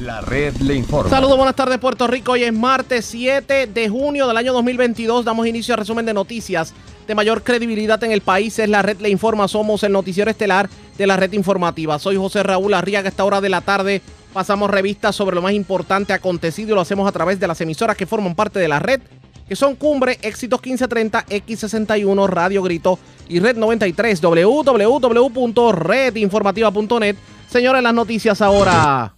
La red le informa. Saludos, buenas tardes Puerto Rico. Hoy es martes 7 de junio del año 2022. Damos inicio al resumen de noticias de mayor credibilidad en el país. Es la red le informa. Somos el noticiero estelar de la red informativa. Soy José Raúl Arriaga. A esta hora de la tarde pasamos revistas sobre lo más importante acontecido lo hacemos a través de las emisoras que forman parte de la red, que son Cumbre, Éxitos 1530, X61, Radio Grito y Red 93, www.redinformativa.net. Señores, las noticias ahora.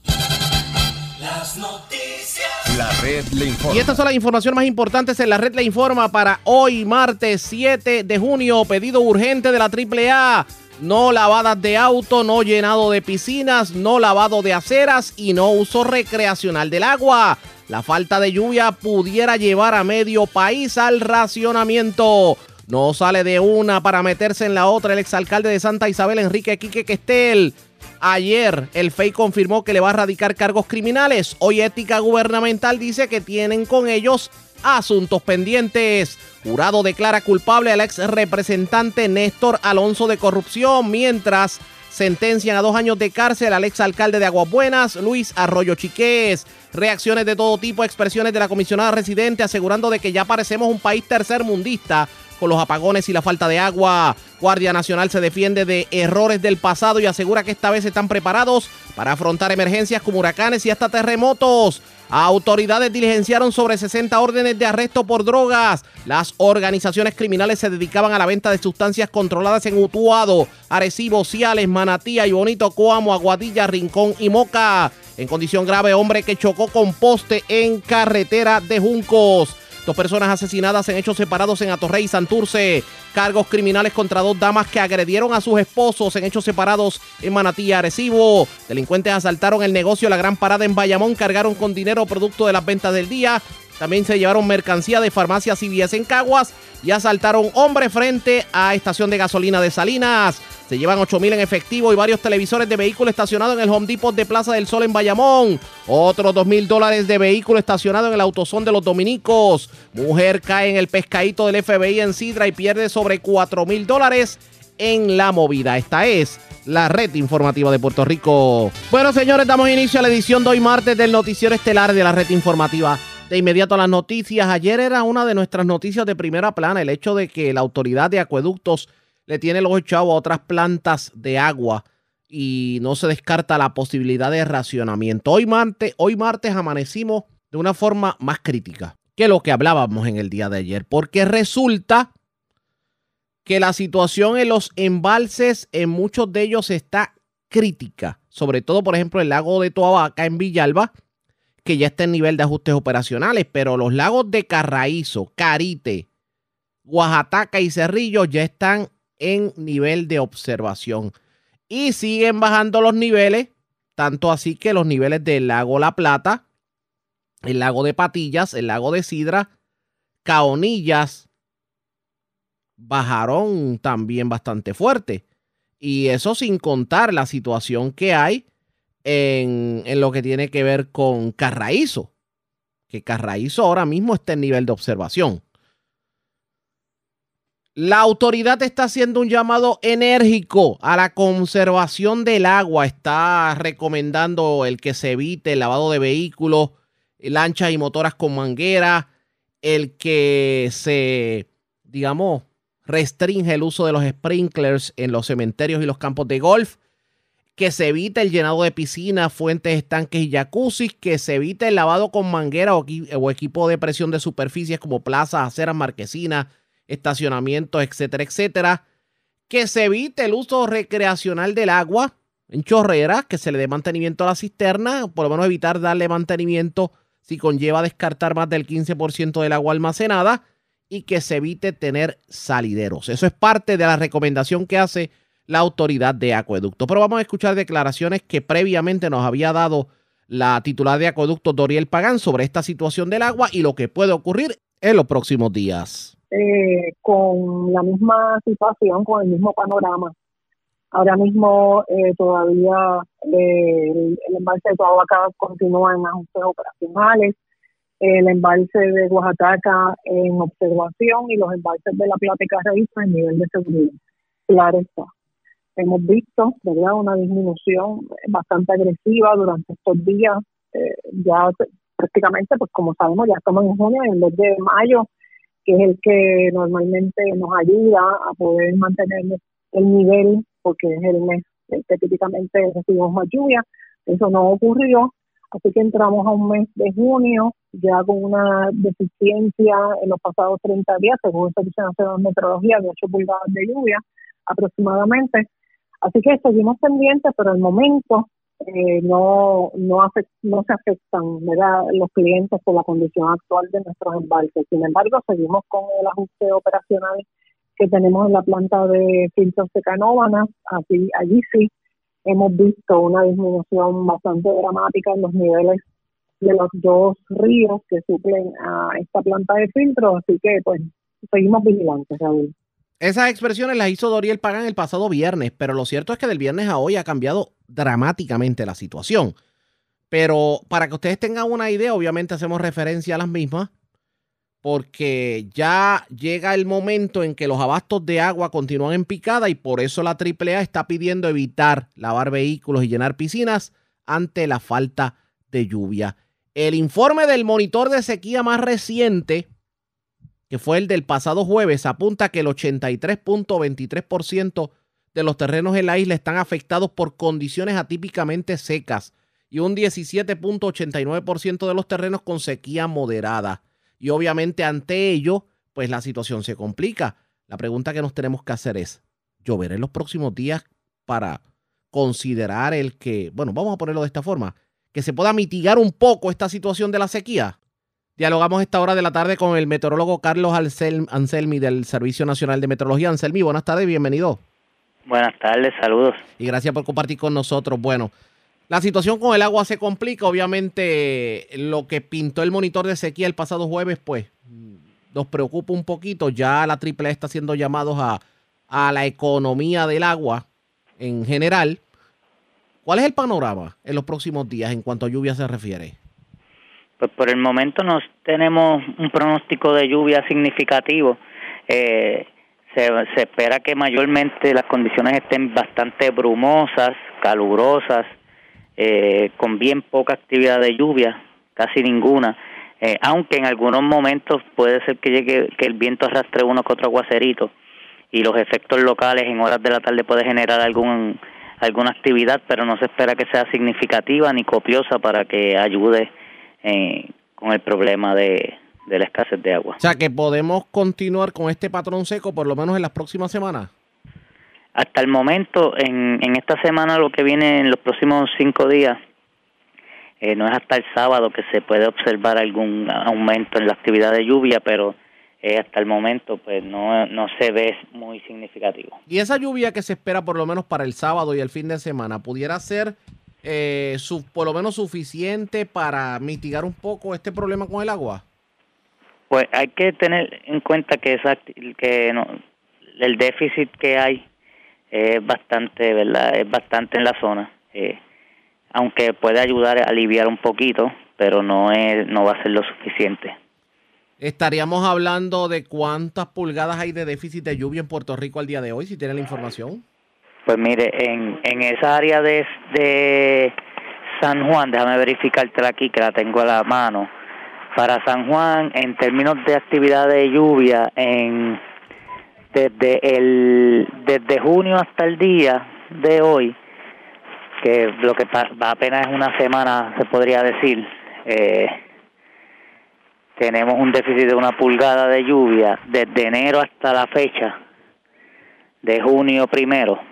Y estas son las informaciones más importantes en la red le informa para hoy, martes 7 de junio. Pedido urgente de la AAA. No lavadas de auto, no llenado de piscinas, no lavado de aceras y no uso recreacional del agua. La falta de lluvia pudiera llevar a medio país al racionamiento. No sale de una para meterse en la otra el exalcalde de Santa Isabel, Enrique Quique Questel. Ayer el FEI confirmó que le va a radicar cargos criminales. Hoy Ética Gubernamental dice que tienen con ellos asuntos pendientes. Jurado declara culpable al ex representante Néstor Alonso de corrupción, mientras sentencian a dos años de cárcel al ex alcalde de Aguas Buenas, Luis Arroyo Chiqués. Reacciones de todo tipo, expresiones de la comisionada residente asegurando de que ya parecemos un país tercermundista con los apagones y la falta de agua. Guardia Nacional se defiende de errores del pasado y asegura que esta vez están preparados para afrontar emergencias como huracanes y hasta terremotos. Autoridades diligenciaron sobre 60 órdenes de arresto por drogas. Las organizaciones criminales se dedicaban a la venta de sustancias controladas en Utuado, Arecibo, Ciales, Manatía y Bonito Coamo, Aguadilla, Rincón y Moca. En condición grave, hombre que chocó con poste en carretera de Juncos. Dos personas asesinadas en hechos separados en Atorrey y Santurce. Cargos criminales contra dos damas que agredieron a sus esposos en hechos separados en Manatí y Arecibo. Delincuentes asaltaron el negocio La Gran Parada en Bayamón, cargaron con dinero producto de las ventas del día. También se llevaron mercancía de farmacias CVS en Caguas y asaltaron hombre frente a estación de gasolina de Salinas. Se llevan 8 mil en efectivo y varios televisores de vehículo estacionado en el Home Depot de Plaza del Sol en Bayamón. Otros 2 mil dólares de vehículo estacionado en el autosón de los dominicos. Mujer cae en el pescadito del FBI en Sidra y pierde sobre 4 mil dólares en la movida. Esta es la red informativa de Puerto Rico. Bueno, señores, damos inicio a la edición de hoy martes del noticiero estelar de la red informativa. De inmediato a las noticias. Ayer era una de nuestras noticias de primera plana el hecho de que la autoridad de acueductos le tiene los chavos a otras plantas de agua y no se descarta la posibilidad de racionamiento. Hoy martes, hoy martes amanecimos de una forma más crítica que lo que hablábamos en el día de ayer, porque resulta que la situación en los embalses, en muchos de ellos está crítica, sobre todo, por ejemplo, el lago de Toabaca en Villalba, que ya está en nivel de ajustes operacionales, pero los lagos de Carraízo, Carite, Oaxaca y Cerrillo ya están en nivel de observación. Y siguen bajando los niveles, tanto así que los niveles del lago La Plata, el lago de Patillas, el lago de Sidra, Caonillas, bajaron también bastante fuerte. Y eso sin contar la situación que hay en, lo que tiene que ver con Carraízo, que Carraízo ahora mismo está en nivel de observación. La autoridad está haciendo un llamado enérgico a la conservación del agua. Está recomendando el que se evite el lavado de vehículos, lanchas y motoras con manguera, el que se, digamos, restringe el uso de los sprinklers en los cementerios y los campos de golf, que se evite el llenado de piscinas, fuentes, estanques y jacuzzi, que se evite el lavado con manguera o, o equipo de presión de superficies como plazas, aceras, marquesinas, estacionamientos, etcétera, etcétera. Que se evite el uso recreacional del agua en chorreras, que se le dé mantenimiento a la cisterna, por lo menos evitar darle mantenimiento si conlleva descartar más del 15% del agua almacenada y que se evite tener salideros. Eso es parte de la recomendación que hace la autoridad de acueducto. Pero vamos a escuchar declaraciones que previamente nos había dado la titular de acueducto Doriel Pagán sobre esta situación del agua y lo que puede ocurrir en los próximos días eh, con la misma situación, con el mismo panorama. Ahora mismo eh, todavía eh, el, embalse de Toabaca continúa en ajustes operacionales, el embalse de Oaxaca en observación y los embalses de La Plata y en nivel de seguridad. Claro está. Hemos visto ¿verdad? una disminución bastante agresiva durante estos días eh, ya prácticamente, pues como sabemos, ya estamos en junio, en el mes de mayo, que es el que normalmente nos ayuda a poder mantener el nivel, porque es el mes que típicamente recibimos más lluvia. Eso no ocurrió, así que entramos a un mes de junio ya con una deficiencia en los pasados 30 días, según el Servicio Nacional de Meteorología, de 8 pulgadas de lluvia aproximadamente. Así que seguimos pendientes, pero al momento eh, no, no, se afectan ¿verdad? los clientes por la condición actual de nuestros embalses. Sin embargo, seguimos con el ajuste operacional que tenemos en la planta de filtros de Canóvanas. Así, allí sí hemos visto una disminución bastante dramática en los niveles de los dos ríos que suplen a esta planta de filtro, así que pues seguimos vigilantes, Raúl. Esas expresiones las hizo Doriel Pagan el pasado viernes, pero lo cierto es que del viernes a hoy ha cambiado dramáticamente la situación. Pero para que ustedes tengan una idea, obviamente hacemos referencia a las mismas, porque ya llega el momento en que los abastos de agua continúan en picada y por eso la AAA está pidiendo evitar lavar vehículos y llenar piscinas ante la falta de lluvia. El informe del monitor de sequía más reciente que fue el del pasado jueves, apunta que el 83.23% de los terrenos en la isla están afectados por condiciones atípicamente secas y un 17.89% de los terrenos con sequía moderada. Y obviamente ante ello, pues la situación se complica. La pregunta que nos tenemos que hacer es, ¿llover en los próximos días para considerar el que, bueno, vamos a ponerlo de esta forma, que se pueda mitigar un poco esta situación de la sequía? Dialogamos esta hora de la tarde con el meteorólogo Carlos Anselmi del Servicio Nacional de Meteorología. Anselmi, buenas tardes, bienvenido. Buenas tardes, saludos. Y gracias por compartir con nosotros. Bueno, la situación con el agua se complica. Obviamente, lo que pintó el monitor de sequía el pasado jueves, pues nos preocupa un poquito. Ya la AAA está haciendo llamados a, a la economía del agua en general. ¿Cuál es el panorama en los próximos días en cuanto a lluvia se refiere? Pues por el momento no tenemos un pronóstico de lluvia significativo. Eh, se, espera que mayormente las condiciones estén bastante brumosas, calurosas, eh, con bien poca actividad de lluvia, casi ninguna. Eh, aunque en algunos momentos puede ser que llegue que el viento arrastre uno que otro aguacerito y los efectos locales en horas de la tarde puede generar algún alguna actividad, pero no se espera que sea significativa ni copiosa para que ayude eh, con el problema de, la escasez de agua. O sea, que podemos continuar con este patrón seco por lo menos en las próximas semanas. Hasta el momento, en, en esta semana, lo que viene en los próximos cinco días, eh, no es hasta el sábado que se puede observar algún aumento en la actividad de lluvia, pero eh, hasta el momento pues no, no se ve muy significativo. ¿Y esa lluvia que se espera por lo menos para el sábado y el fin de semana pudiera ser eh, su, por lo menos suficiente para mitigar un poco este problema con el agua? Pues hay que tener en cuenta que, esa, que no, el déficit que hay es bastante, ¿verdad? Es bastante en la zona. Eh, aunque puede ayudar a aliviar un poquito, pero no es no va a ser lo suficiente. Estaríamos hablando de cuántas pulgadas hay de déficit de lluvia en Puerto Rico al día de hoy, si tiene la información. Pues mire, en, en esa área de, San Juan, déjame verificártela aquí que la tengo a la mano. Para San Juan, en términos de actividad de lluvia, en desde el desde junio hasta el día de hoy, que lo que va apenas es una semana, se podría decir, eh, tenemos un déficit de una pulgada de lluvia desde enero hasta la fecha de junio primero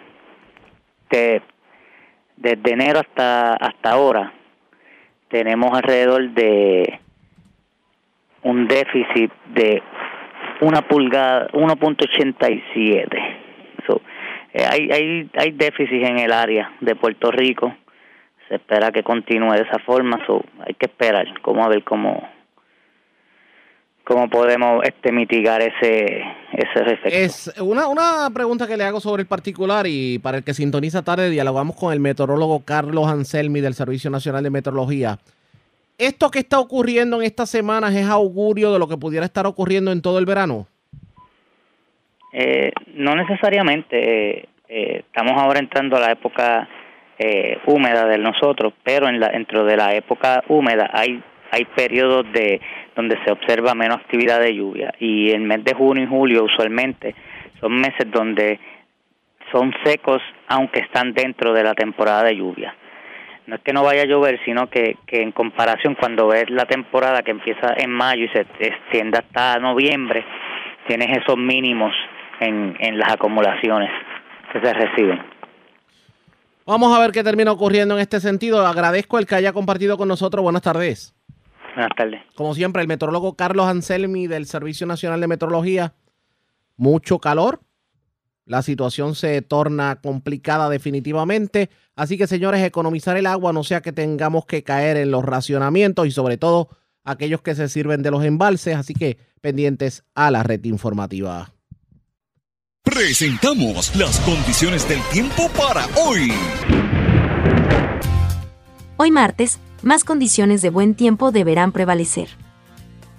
desde enero hasta hasta ahora tenemos alrededor de un déficit de una pulgada 1.87 so, eh, hay, hay hay déficit en el área de Puerto Rico. Se espera que continúe de esa forma so, hay que esperar. Cómo a ver cómo cómo podemos este mitigar ese ese efecto. Es una, una pregunta que le hago sobre el particular y para el que sintoniza tarde dialogamos con el meteorólogo Carlos Anselmi del Servicio Nacional de Meteorología. ¿Esto que está ocurriendo en estas semanas es augurio de lo que pudiera estar ocurriendo en todo el verano? Eh, no necesariamente. Eh, eh, estamos ahora entrando a la época eh, húmeda de nosotros, pero en la, dentro de la época húmeda hay hay periodos de donde se observa menos actividad de lluvia y el mes de junio y julio usualmente son meses donde son secos aunque están dentro de la temporada de lluvia. No es que no vaya a llover, sino que, que en comparación cuando ves la temporada que empieza en mayo y se extiende hasta noviembre, tienes esos mínimos en, en las acumulaciones que se reciben. Vamos a ver qué termina ocurriendo en este sentido. Agradezco el que haya compartido con nosotros. Buenas tardes. Buenas tardes. Como siempre, el meteorólogo Carlos Anselmi del Servicio Nacional de Meteorología. Mucho calor. La situación se torna complicada definitivamente. Así que, señores, economizar el agua no sea que tengamos que caer en los racionamientos y sobre todo aquellos que se sirven de los embalses. Así que pendientes a la red informativa. Presentamos las condiciones del tiempo para hoy. Hoy martes, más condiciones de buen tiempo deberán prevalecer.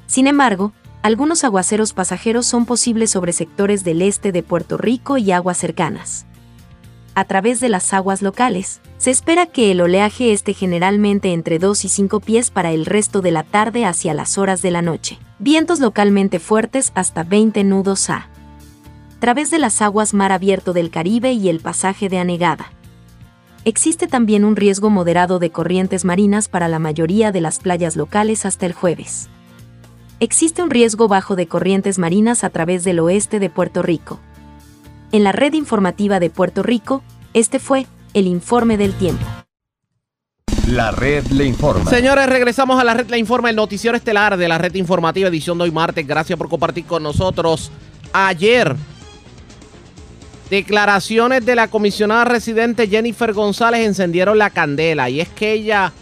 Sin embargo, algunos aguaceros pasajeros son posibles sobre sectores del este de Puerto Rico y aguas cercanas. A través de las aguas locales, se espera que el oleaje esté generalmente entre 2 y 5 pies para el resto de la tarde hacia las horas de la noche. Vientos localmente fuertes hasta 20 nudos a través de las aguas mar abierto del Caribe y el pasaje de anegada. Existe también un riesgo moderado de corrientes marinas para la mayoría de las playas locales hasta el jueves. Existe un riesgo bajo de corrientes marinas a través del oeste de Puerto Rico. En la red informativa de Puerto Rico, este fue el informe del tiempo. La red le informa. Señores, regresamos a la red le informa, el noticiero estelar de la red informativa edición de hoy martes. Gracias por compartir con nosotros. Ayer Declaraciones de la comisionada residente Jennifer González encendieron la candela y es que ella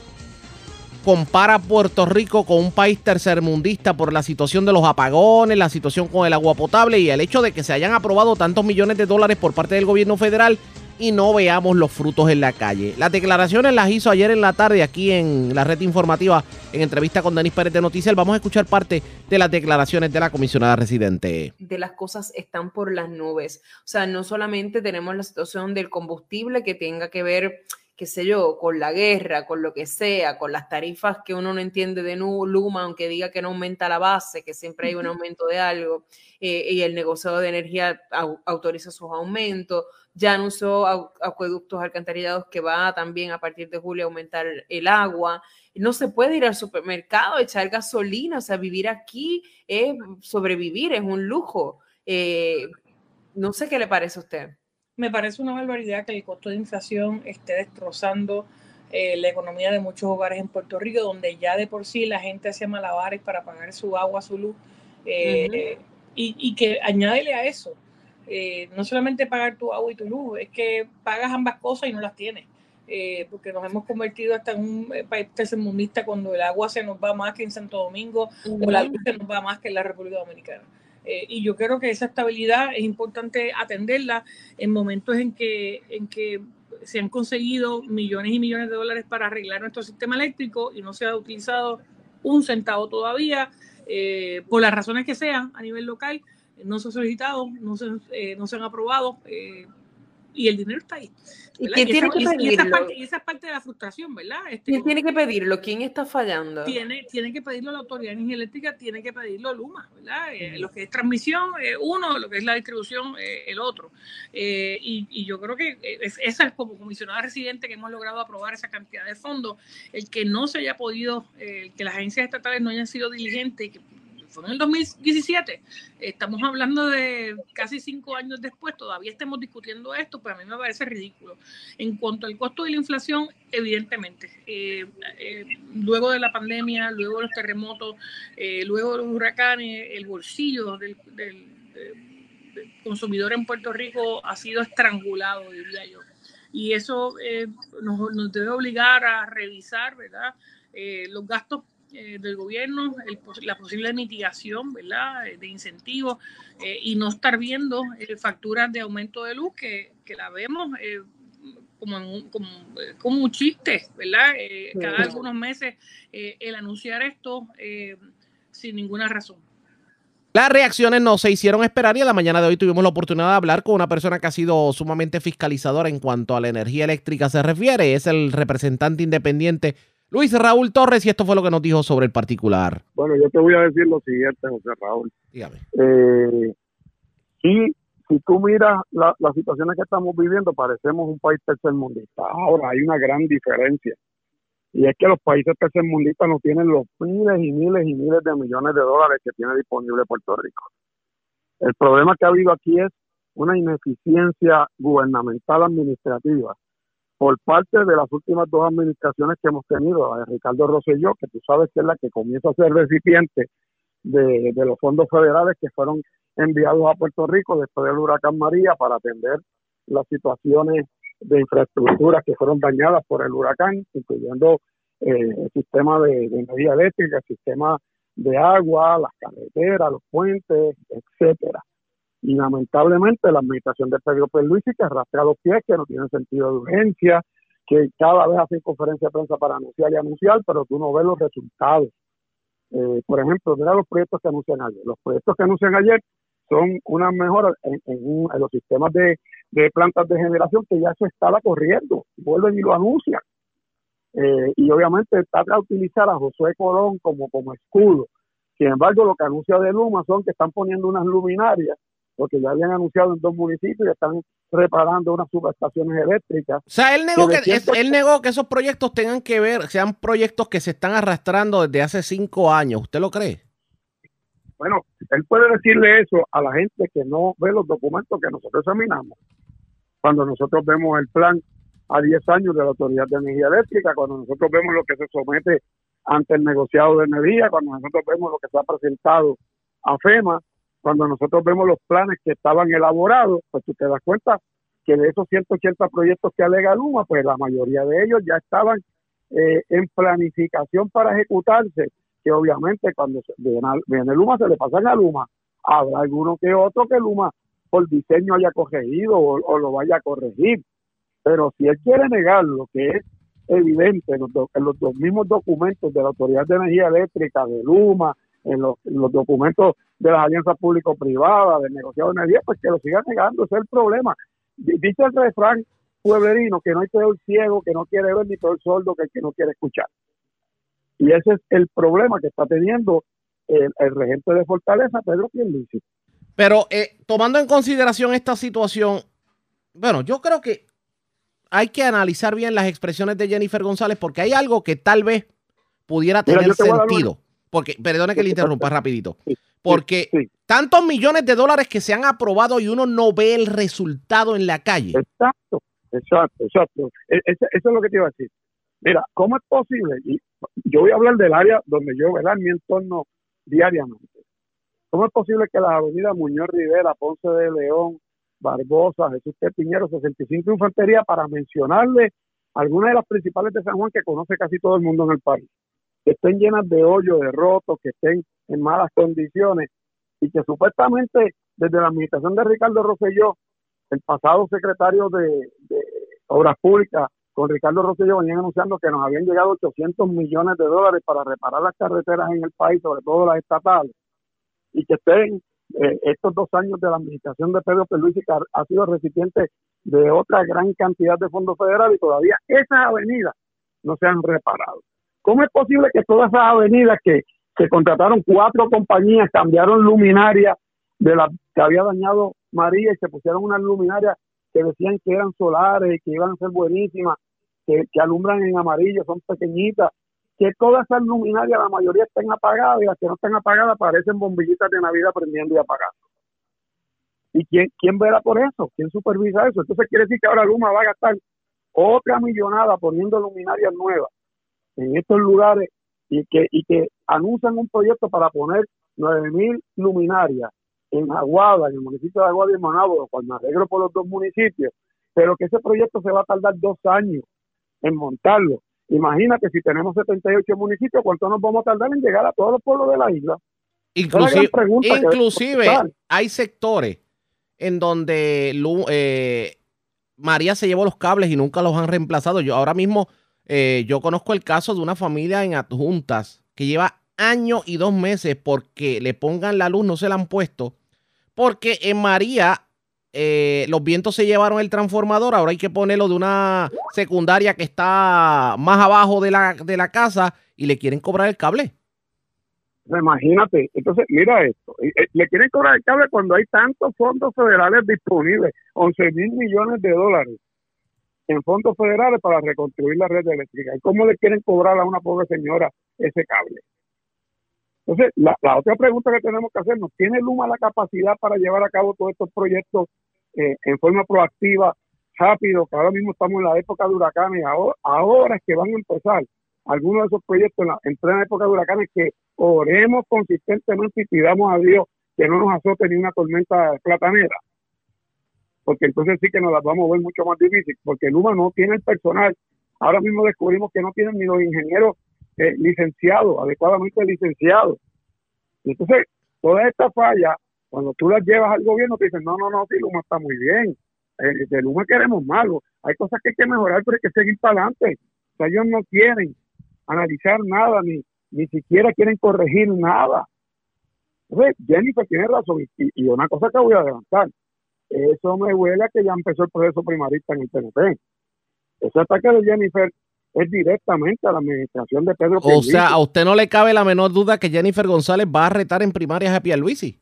compara a Puerto Rico con un país tercermundista por la situación de los apagones, la situación con el agua potable y el hecho de que se hayan aprobado tantos millones de dólares por parte del gobierno federal y no veamos los frutos en la calle. Las declaraciones las hizo ayer en la tarde aquí en la red informativa en entrevista con Denis Pérez de Noticias. Vamos a escuchar parte de las declaraciones de la comisionada residente. De las cosas están por las nubes. O sea, no solamente tenemos la situación del combustible que tenga que ver qué sé yo, con la guerra, con lo que sea, con las tarifas que uno no entiende de Luma, aunque diga que no aumenta la base, que siempre hay un aumento de algo, eh, y el negociado de energía autoriza sus aumentos, ya anunció acueductos alcantarillados que va también a partir de julio a aumentar el agua. No se puede ir al supermercado, echar gasolina, o sea, vivir aquí es sobrevivir, es un lujo. Eh, no sé qué le parece a usted me parece una barbaridad que el costo de inflación esté destrozando eh, la economía de muchos hogares en Puerto Rico, donde ya de por sí la gente hacía malabares para pagar su agua, su luz, eh, y, que añádele a eso, eh, no solamente pagar tu agua y tu luz, es que pagas ambas cosas y no las tienes. porque nos hemos convertido hasta en un país tercermundista cuando el agua se nos va más que en Santo Domingo o la luz se nos va más que en la República Dominicana. Eh, y yo creo que esa estabilidad es importante atenderla en momentos en que, en que se han conseguido millones y millones de dólares para arreglar nuestro sistema eléctrico y no se ha utilizado un centavo todavía, eh, por las razones que sean a nivel local, no se ha solicitado, no se, eh, no se han aprobado y el dinero está ahí. ¿Y quién tiene que pedirlo? Y esa, parte, y esa, parte, de la frustración, ¿verdad? Este, ¿Quién tiene que pedirlo? ¿Quién está fallando? Tiene, tiene que pedirlo la Autoridad de Energía Eléctrica, tiene que pedirlo Luma, ¿verdad? Eh, lo que es transmisión, eh, uno, lo que es la distribución, eh, el otro. Y, y, yo creo que esa es como comisionada residente que hemos logrado aprobar esa cantidad de fondos, el que no se haya podido, que las agencias estatales no hayan sido diligentes, que fue en el 2017. Estamos hablando de casi cinco años después, todavía estamos discutiendo esto, pero a mí me parece ridículo. En cuanto al costo de la inflación, evidentemente, eh, eh, luego de la pandemia, luego de los terremotos, eh, luego de los huracanes, el bolsillo del, consumidor en Puerto Rico ha sido estrangulado, diría yo. Y eso nos, nos, debe obligar a revisar, ¿verdad? los gastos eh, del gobierno, la posible mitigación, ¿verdad? De incentivos eh, y no estar viendo eh, facturas de aumento de luz que, que la vemos como, un, como, como, un chiste, ¿verdad? cada algunos meses el anunciar esto sin ninguna razón. Las reacciones no se hicieron esperar y en la mañana de hoy tuvimos la oportunidad de hablar con una persona que ha sido sumamente fiscalizadora en cuanto a la energía eléctrica se refiere. Es el representante independiente Luis Raúl Torres y esto fue lo que nos dijo sobre el particular. Bueno, yo te voy a decir lo siguiente, José Raúl. Dígame. Eh, y si tú miras la, las situaciones que estamos viviendo, parecemos un país tercermundista. Ahora hay una gran diferencia. Y es que los países tercermundistas no tienen los miles y miles y miles de millones de dólares que tiene disponible Puerto Rico. El problema que ha habido aquí es una ineficiencia gubernamental administrativa por parte de las últimas dos administraciones que hemos tenido, la de Ricardo Rosselló, que tú sabes que es la que comienza a ser recipiente de, de los fondos federales que fueron enviados a Puerto Rico después del huracán María para atender las situaciones de infraestructura que fueron dañadas por el huracán, incluyendo eh, el sistema de, de, energía eléctrica, el sistema de agua, las carreteras, los puentes, etcétera. Y lamentablemente la administración de Pedro Pierluisi que arrastra los pies, que no tiene sentido de urgencia, que cada vez hacen conferencia de prensa para anunciar y anunciar, pero tú no ves los resultados. Eh, por ejemplo, mira los proyectos que anuncian ayer. Los proyectos que anuncian ayer son unas mejoras en, en, en los sistemas de, plantas de generación que ya se estaba corriendo, vuelven y lo anuncian. Eh, y obviamente trata de utilizar a Josué Colón como escudo. Sin embargo, lo que anuncia de Luma son que están poniendo unas luminarias, porque ya habían anunciado en dos municipios y están reparando unas subestaciones eléctricas. O sea, él negó que, es, él negó que esos proyectos tengan que ver, sean proyectos que se están arrastrando desde hace cinco años. ¿Usted lo cree? Bueno, él puede decirle eso a la gente que no ve los documentos que nosotros examinamos. Cuando nosotros vemos el plan a 10 años de la Autoridad de Energía Eléctrica, cuando nosotros vemos lo que se somete ante el negociado de energía, cuando nosotros vemos lo que se ha presentado a FEMA, cuando nosotros vemos los planes que estaban elaborados, pues tú te das cuenta que de esos 180 proyectos que alega Luma, pues la mayoría de ellos ya estaban eh, en planificación para ejecutarse que obviamente cuando viene Luma se le pasan a Luma. Habrá alguno que otro que Luma por diseño haya corregido o, lo vaya a corregir. Pero si él quiere negar lo que es evidente en los, en los, mismos documentos de la Autoridad de Energía Eléctrica, de Luma, en los, en los documentos de las alianzas público-privadas, del negociado de energía, pues que lo siga negando, ese es el problema. Dice el refrán pueblerino que no hay peor ciego que no quiere ver ni peor sordo que el que no quiere escuchar. Y ese es el problema que está teniendo el, el regente de Fortaleza, Pedro Pierluisi. Pero eh, tomando en consideración esta situación, bueno, yo creo que hay que analizar bien las expresiones de Jennifer González porque hay algo que tal vez pudiera tener sentido. Porque, perdone que le interrumpa rapidito. Porque sí, sí. tantos millones de dólares que se han aprobado y uno no ve el resultado en la calle. Exacto, exacto, exacto. E, eso es lo que te iba a decir. Mira, ¿cómo es posible? Y yo voy a hablar del área donde yo, ¿verdad? En mi entorno diariamente. ¿Cómo es posible que las avenidas Muñoz Rivera, Ponce de León, Barbosa, Jesús T. Piñero, 65 Infantería, para mencionarle algunas de las principales de San Juan que conoce casi todo el mundo en el país, que estén llenas de hoyos, de rotos, que estén en malas condiciones y que supuestamente desde la administración de Ricardo Rosselló, el pasado secretario de, Obras Públicas, con Ricardo Rosselló venían anunciando que nos habían llegado 800 millones de dólares para reparar las carreteras en el país, sobre todo las estatales, y que estén eh, estos dos años de la administración de Pedro Pierluisi que ha, sido recipiente de otra gran cantidad de fondos federales y todavía esas avenidas no se han reparado. ¿Cómo es posible que todas esas avenidas que se contrataron cuatro compañías, cambiaron luminarias de la que había dañado María y se pusieron unas luminarias que decían que eran solares que iban a ser buenísimas, que, que alumbran en amarillo, son pequeñitas, que todas esas luminarias, la mayoría estén apagadas y las que no están apagadas parecen bombillitas de Navidad prendiendo y apagando. ¿Y quién, quién verá por eso? ¿Quién supervisa eso? Entonces quiere decir que ahora Luma va a gastar otra millonada poniendo luminarias nuevas en estos lugares y que, y que anuncian un proyecto para poner 9.000 luminarias en Aguada, en el municipio de Aguada y en Manabo, cual me alegro por los dos municipios, pero que ese proyecto se va a tardar dos años en montarlo. Imagínate si tenemos 78 municipios, ¿cuánto nos vamos a tardar en llegar a todos los pueblos de la isla? Inclusive, inclusive hay sectores en donde eh, María se llevó los cables y nunca los han reemplazado. Yo ahora mismo, eh, yo conozco el caso de una familia en adjuntas que lleva año y dos meses porque le pongan la luz, no se la han puesto. Porque en María eh, los vientos se llevaron el transformador, ahora hay que ponerlo de una secundaria que está más abajo de la, de la casa y le quieren cobrar el cable. Imagínate, entonces mira esto, eh, eh, le quieren cobrar el cable cuando hay tantos fondos federales disponibles, 11 mil millones de dólares en fondos federales para reconstruir la red eléctrica. ¿Y cómo le quieren cobrar a una pobre señora ese cable? Entonces, la, otra pregunta que tenemos que hacernos, ¿tiene Luma la capacidad para llevar a cabo todos estos proyectos eh, en forma proactiva, rápido, que ahora mismo estamos en la época de huracanes, ahora, ahora es que van a empezar algunos de esos proyectos en, la, en plena época de huracanes que oremos consistentemente y pidamos a Dios que no nos azote ni una tormenta platanera. Porque entonces sí que nos las vamos a ver mucho más difícil, porque Luma no tiene el personal. Ahora mismo descubrimos que no tienen ni los ingenieros eh, licenciados, adecuadamente licenciados. entonces, todas estas fallas, cuando tú las llevas al gobierno, te dicen, no, no, no, si Luma está muy bien. Eh, de Luma queremos malo. Hay cosas que hay que mejorar, pero hay que seguir para adelante. O sea, ellos no quieren analizar nada, ni, ni siquiera quieren corregir nada. Entonces, Jennifer tiene razón. Y, una cosa que voy a adelantar, eso me huele a que ya empezó el proceso primarista en el PNP. Ese ataque de Jennifer es directamente a la administración de Pedro O sea, a usted no le cabe la menor duda que Jennifer González va a retar en primarias a Pierluisi.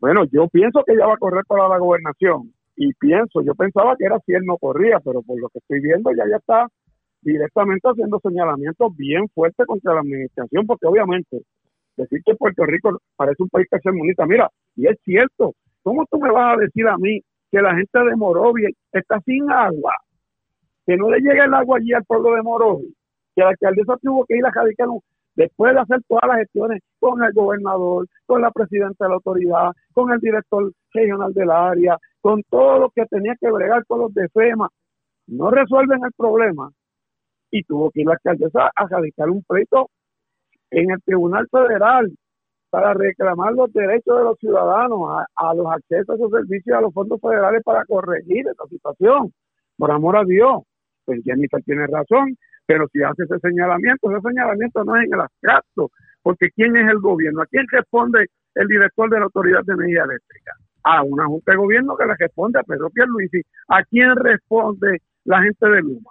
Bueno, yo pienso que ella va a correr para la gobernación. Y pienso, yo pensaba que era si él no corría, pero por lo que estoy viendo ya ya está directamente haciendo señalamientos bien fuertes contra la administración, porque obviamente decir que Puerto Rico parece un país tercermundista, mira, y es cierto, ¿cómo tú me vas a decir a mí que la gente de Morovia está sin agua? Que no le llegue el agua allí al pueblo de Morovia, que la alcaldesa tuvo que ir a radicar después de hacer todas las gestiones con el gobernador, con la presidenta de la autoridad, con el director regional del área, con todo lo que tenía que bregar con los de FEMA, no resuelven el problema. Y tuvo que ir la alcaldesa a radicar un pleito en el Tribunal Federal para reclamar los derechos de los ciudadanos a, los accesos a esos servicios a los fondos federales para corregir esta situación. Por amor a Dios, pues Jennifer tiene razón, pero si hace ese señalamiento, ese señalamiento no es en el abstracto, porque ¿quién es el gobierno? ¿A quién responde el director de la Autoridad de Energía Eléctrica? A una junta de gobierno que le responde a Pedro Pierluisi. ¿A quién responde la gente de Luma?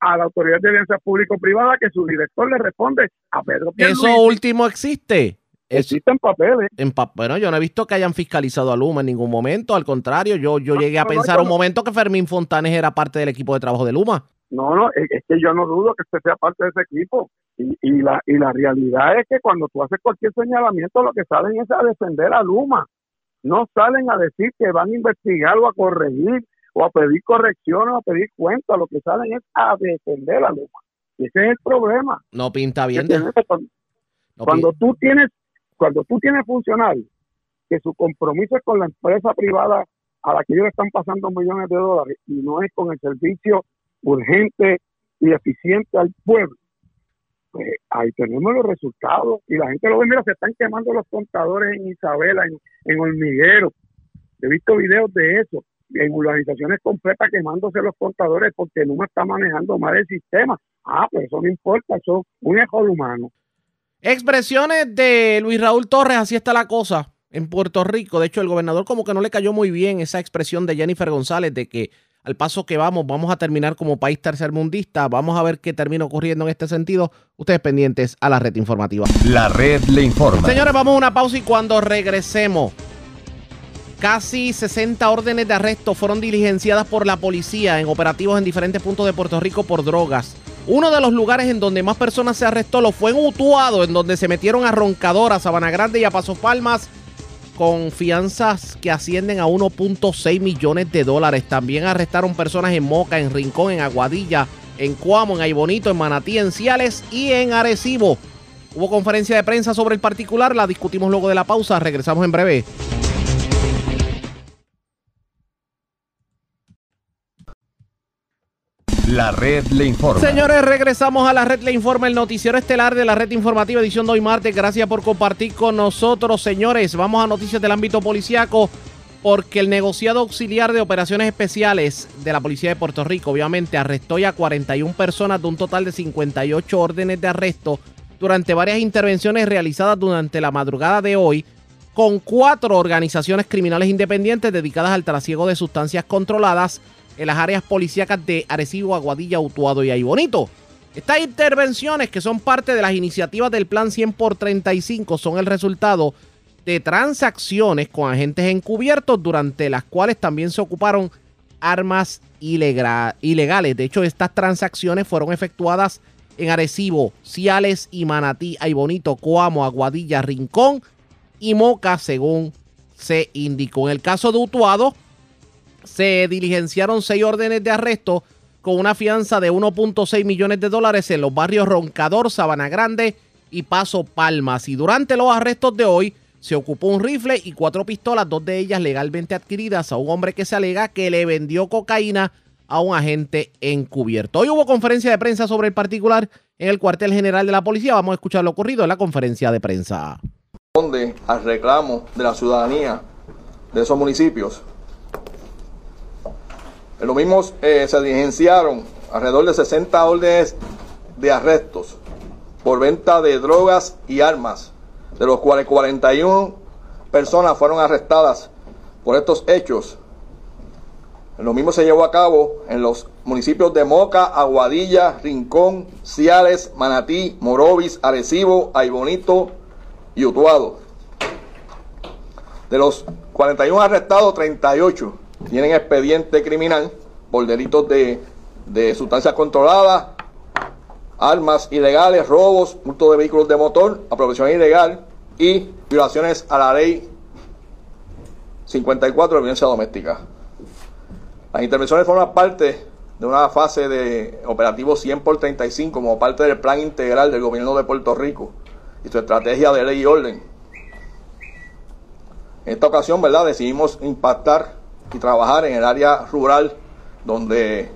a la Autoridad de Alianza Público-Privada que su director le responde a Pedro Pierluisi. Eso último existe. Existen papeles. En bueno, yo no he visto que hayan fiscalizado a Luma en ningún momento. Al contrario, yo, yo llegué a pensar un momento que Fermín Fontanes era parte del equipo de trabajo de Luma. No, no, es, que yo no dudo que usted sea parte de ese equipo. Y, y, la, y la realidad es que cuando tú haces cualquier señalamiento, lo que salen es a defender a Luma. No salen a decir que van a investigar o a corregir o a pedir correcciones o a pedir cuentas, lo que salen es a defender a Luma. Y ese es el problema. No pinta bien. Cuando, tú tienes, cuando tú tienes funcionarios que su compromiso es con la empresa privada a la que ellos están pasando millones de dólares y no es con el servicio urgente y eficiente al pueblo, pues ahí tenemos los resultados y la gente lo ve, mira, se están quemando los contadores en Isabela, en, en Hormiguero. He visto videos de eso en urbanizaciones completas quemándose los contadores porque no me está manejando mal el sistema. Ah, pues eso no importa, eso es un error humano. Expresiones de Luis Raúl Torres, así está la cosa en Puerto Rico. De hecho, el gobernador como que no le cayó muy bien esa expresión de Jennifer González de que al paso que vamos, vamos a terminar como país tercermundista. Vamos a ver qué termina ocurriendo en este sentido. Ustedes pendientes a la red informativa. La red le informa. Señores, vamos a una pausa y cuando regresemos Casi 60 órdenes de arresto fueron diligenciadas por la policía en operativos en diferentes puntos de Puerto Rico por drogas. Uno de los lugares en donde más personas se arrestó lo fue en Utuado, en donde se metieron a Roncador, a Sabana Grande y a Paso Palmas con fianzas que ascienden a 1.6 millones de dólares. También arrestaron personas en Moca, en Rincón, en Aguadilla, en Cuamo, en Aybonito, en Manatí, en Ciales y en Arecibo. Hubo conferencia de prensa sobre el particular, la discutimos luego de la pausa. Regresamos en breve. La red le informa. Señores, regresamos a la red le informa, el noticiero estelar de la red informativa edición de hoy martes. Gracias por compartir con nosotros, señores. Vamos a noticias del ámbito policiaco porque el negociado auxiliar de operaciones especiales de la Policía de Puerto Rico, obviamente, arrestó ya 41 personas de un total de 58 órdenes de arresto durante varias intervenciones realizadas durante la madrugada de hoy con cuatro organizaciones criminales independientes dedicadas al trasiego de sustancias controladas en las áreas policíacas de Arecibo, Aguadilla, Utuado y Aybonito. Estas intervenciones, que son parte de las iniciativas del Plan 100 por 35, son el resultado de transacciones con agentes encubiertos durante las cuales también se ocuparon armas ilegales. De hecho, estas transacciones fueron efectuadas en Arecibo, Ciales y Manatí, Aybonito, Coamo, Aguadilla, Rincón y Moca, según se indicó. En el caso de Utuado, se diligenciaron seis órdenes de arresto con una fianza de 1.6 millones de dólares en los barrios Roncador, Sabana Grande y Paso Palmas. Y durante los arrestos de hoy se ocupó un rifle y cuatro pistolas, dos de ellas legalmente adquiridas a un hombre que se alega que le vendió cocaína a un agente encubierto. Hoy hubo conferencia de prensa sobre el particular en el cuartel general de la policía. Vamos a escuchar lo ocurrido en la conferencia de prensa. Responde al reclamo de la ciudadanía de esos municipios. Lo mismo eh, se diligenciaron alrededor de 60 órdenes de arrestos por venta de drogas y armas, de los cuales 41 personas fueron arrestadas por estos hechos lo mismo se llevó a cabo en los municipios de Moca, Aguadilla, Rincón, Ciales, Manatí, Morovis, Arecibo, Aybonito y Utuado. De los 41 arrestados, 38 tienen expediente criminal por delitos de, de sustancias controladas, armas ilegales, robos, hurto de vehículos de motor, apropiación ilegal y violaciones a la ley 54 de violencia doméstica. Las intervenciones forman parte de una fase de operativo 100 por 35 como parte del plan integral del gobierno de Puerto Rico y su estrategia de ley y orden. En esta ocasión, ¿verdad? Decidimos impactar y trabajar en el área rural donde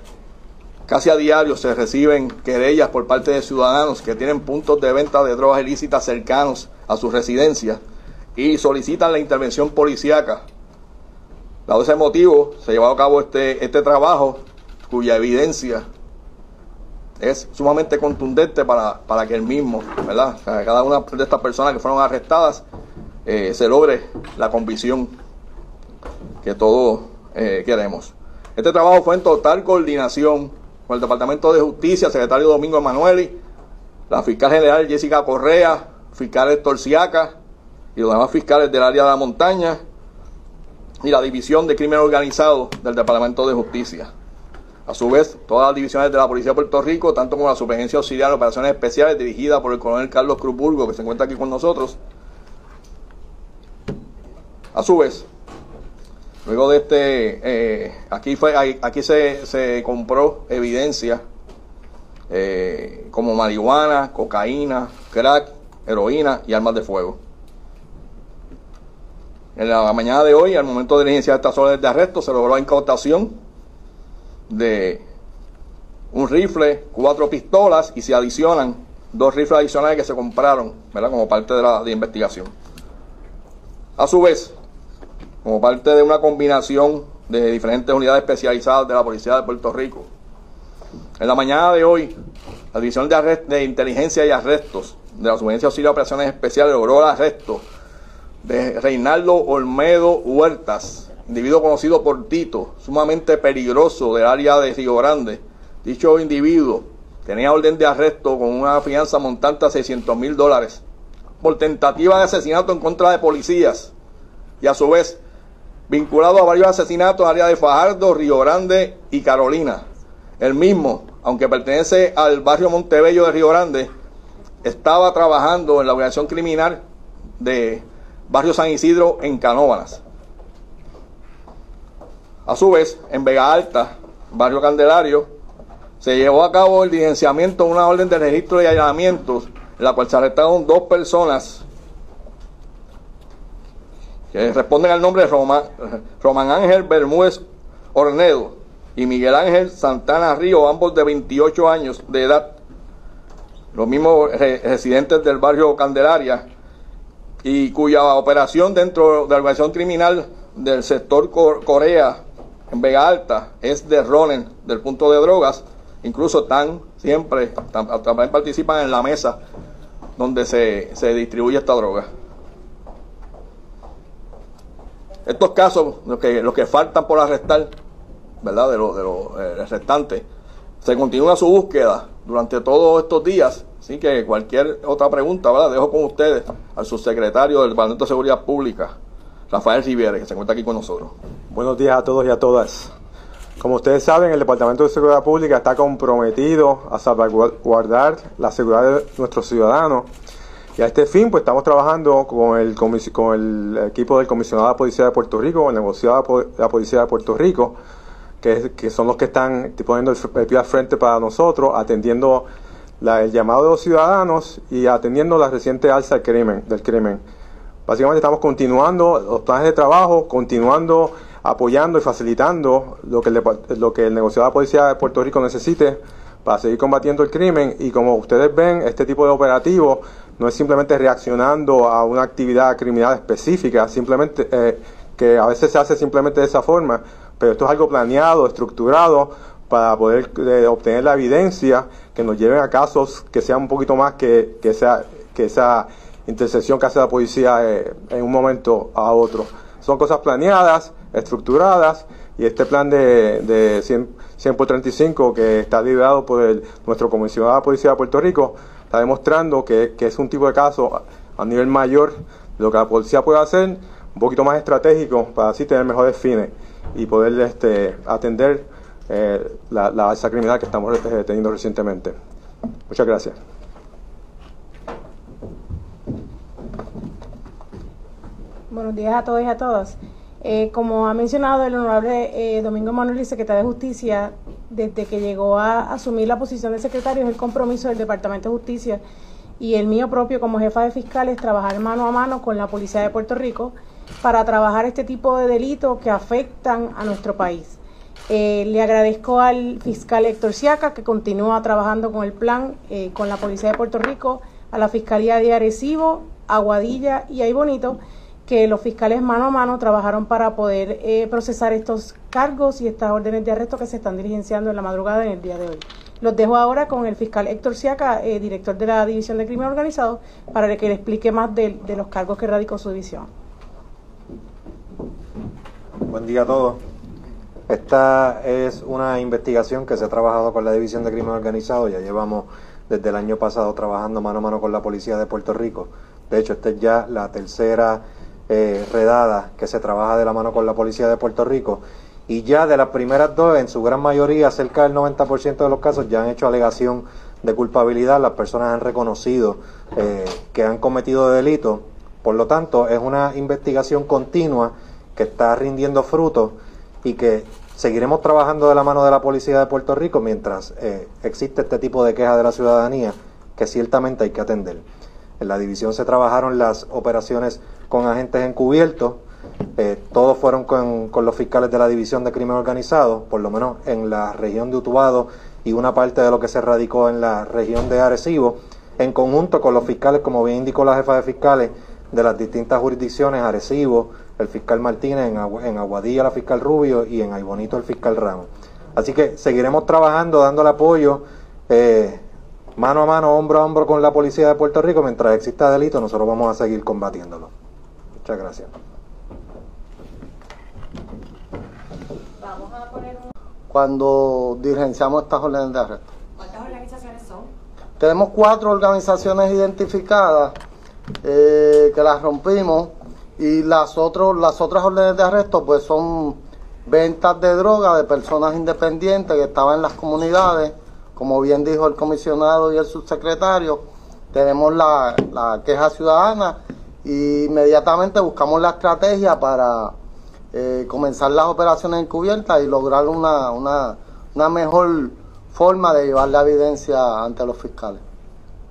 casi a diario se reciben querellas por parte de ciudadanos que tienen puntos de venta de drogas ilícitas cercanos a sus residencias y solicitan la intervención policíaca Dado ese motivo, se llevado a cabo este, este trabajo cuya evidencia es sumamente contundente para, que el mismo, ¿verdad? cada una de estas personas que fueron arrestadas eh, se logre la convicción que todos eh, queremos. Este trabajo fue en total coordinación con el Departamento de Justicia, secretario Domingo Emanueli, la fiscal general Jessica Correa, fiscal Héctor Siaca y los demás fiscales del área de la montaña, y la División de Crimen Organizado del Departamento de Justicia. A su vez, todas las divisiones de la Policía de Puerto Rico, tanto como la Superintendencia Auxiliar de Operaciones Especiales, dirigida por el coronel Carlos Cruzburgo, que se encuentra aquí con nosotros. A su vez, luego de este, eh, aquí, fue, aquí se, compró evidencia eh, como marihuana, cocaína, crack, heroína y armas de fuego. En la mañana de hoy, al momento de iniciar estas órdenes de arresto, se logró la incautación de un rifle, cuatro pistolas y se adicionan dos rifles adicionales que se compraron, ¿verdad? Como parte de la investigación. A su vez, como parte de una combinación de diferentes unidades especializadas de la Policía de Puerto Rico, en la mañana de hoy, la División de, de Inteligencia y Arrestos de la Subvención Auxilio de Operaciones Especiales logró el arresto de Reinaldo Olmedo Huertas, individuo conocido por Tito, sumamente peligroso del área de Río Grande. Dicho individuo tenía orden de arresto con una fianza montante a 600 mil dólares por tentativa de asesinato en contra de policías y a su vez vinculado a varios asesinatos en área de Fajardo, Río Grande y Carolina. El mismo, aunque pertenece al barrio Montebello de Río Grande, estaba trabajando en la organización criminal de barrio San Isidro en Canóvanas. A su vez, en Vega Alta, barrio Candelario, se llevó a cabo el diligenciamiento de una orden de registro de allanamientos, en la cual se arrestaron dos personas que responden al nombre de Román, Román Ángel Bermúdez Ornedo y Miguel Ángel Santana Río, ambos de 28 años de edad, los mismos residentes del barrio Candelaria, y cuya operación dentro de la organización criminal del sector Corea en Vega Alta es de Ronen, del punto de drogas. Incluso están siempre, también participan en la mesa donde se, se distribuye esta droga. Estos casos, los que, los que faltan por arrestar, ¿verdad? De los de los eh, restantes, se continúa su búsqueda durante todos estos días. Así que cualquier otra pregunta, ¿verdad? Dejo con ustedes al subsecretario del Departamento de Seguridad Pública, Rafael Riviere, que se encuentra aquí con nosotros. Buenos días a todos y a todas. Como ustedes saben, el Departamento de Seguridad Pública está comprometido a salvaguardar la seguridad de nuestros ciudadanos. Y a este fin, pues estamos trabajando con el, equipo del Comisionado de Policía de Puerto Rico, el negociado de la Policía de Puerto Rico, que, son los que están poniendo el pie al frente para nosotros, atendiendo el llamado de los ciudadanos y atendiendo la reciente alza del crimen. Del crimen. Básicamente estamos continuando los planes de trabajo, continuando apoyando y facilitando lo que, el, lo que el negociado de la policía de Puerto Rico necesite para seguir combatiendo el crimen y como ustedes ven, este tipo de operativo no es simplemente reaccionando a una actividad criminal específica, simplemente eh, que a veces se hace simplemente de esa forma, pero esto es algo planeado, estructurado para poder eh, obtener la evidencia que nos lleven a casos que sean un poquito más que, que, esa, que esa intercesión que hace la policía eh, en un momento a otro. Son cosas planeadas, estructuradas y este plan de, de 100, 100 por 35 que está liderado por el, nuestro comisionado de Policía de Puerto Rico está demostrando que, que, es un tipo de caso a nivel mayor lo que la policía puede hacer, un poquito más estratégico para así tener mejores fines y poder este, atender eh, la, la alza criminal que estamos eh, teniendo recientemente. Muchas gracias. Buenos días a todos y a todas. Eh, como ha mencionado el honorable eh, Domingo Manuel, secretario de Justicia, desde que llegó a asumir la posición de secretario, es el compromiso del Departamento de Justicia y el mío propio como jefa de fiscales trabajar mano a mano con la Policía de Puerto Rico para trabajar este tipo de delitos que afectan a nuestro país. Eh, le agradezco al fiscal Héctor Siaca que continúa trabajando con el plan eh, con la Policía de Puerto Rico, a la Fiscalía de Arecibo, Aguadilla y Ay Bonito que los fiscales mano a mano trabajaron para poder eh, procesar estos cargos y estas órdenes de arresto que se están diligenciando en la madrugada en el día de hoy. Los dejo ahora con el fiscal Héctor Siaca, eh, director de la División de Crimen Organizado, para que le explique más de, de los cargos que radicó su división. Buen día a todos. Esta es una investigación que se ha trabajado con la División de Crimen Organizado. Ya llevamos desde el año pasado trabajando mano a mano con la Policía de Puerto Rico. De hecho, esta es ya la tercera eh, redada que se trabaja de la mano con la Policía de Puerto Rico. Y ya de las primeras dos, en su gran mayoría, cerca del 90% de los casos, ya han hecho alegación de culpabilidad. Las personas han reconocido eh, que han cometido delitos. Por lo tanto, es una investigación continua que está rindiendo frutos y que seguiremos trabajando de la mano de la Policía de Puerto Rico mientras eh, existe este tipo de queja de la ciudadanía que ciertamente hay que atender. En la división se trabajaron las operaciones con agentes encubiertos, eh, todos fueron con, los fiscales de la División de Crimen Organizado, por lo menos en la región de Utuado y una parte de lo que se radicó en la región de Arecibo, en conjunto con los fiscales, como bien indicó la jefa de fiscales de las distintas jurisdicciones, Arecibo, el fiscal Martínez, en, Agu en Aguadilla la fiscal Rubio y en Aybonito el fiscal Ramos. Así que seguiremos trabajando, dándole apoyo. Eh, mano a mano, hombro a hombro con la policía de Puerto Rico, mientras exista delito, nosotros vamos a seguir combatiéndolo. Muchas gracias. Vamos a poner un... Cuando diligenciamos estas órdenes de arresto. ¿Cuántas organizaciones son? Tenemos cuatro organizaciones identificadas eh, que las rompimos y las, otros, las otras órdenes de arresto pues son ventas de droga de personas independientes que estaban en las comunidades, como bien dijo el comisionado y el subsecretario, tenemos la, la queja ciudadana y inmediatamente buscamos la estrategia para eh, comenzar las operaciones encubiertas y lograr una, una, una mejor forma de llevar la evidencia ante los fiscales.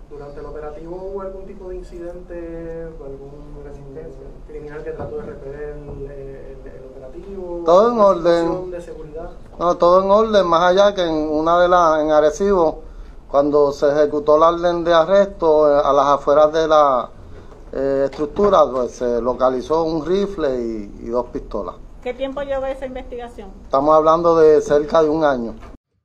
¿Durante el operativo hubo algún tipo de incidente, alguna resistencia criminal que trató de repeler el, el, el operativo? Todo en orden. de seguridad? No, todo en orden, más allá que en una de las, en Arecibo, cuando se ejecutó la orden de arresto eh, a las afueras de la eh, estructura, pues se localizó un rifle y, y dos pistolas. ¿Qué tiempo lleva esa investigación? Estamos hablando de cerca de un año.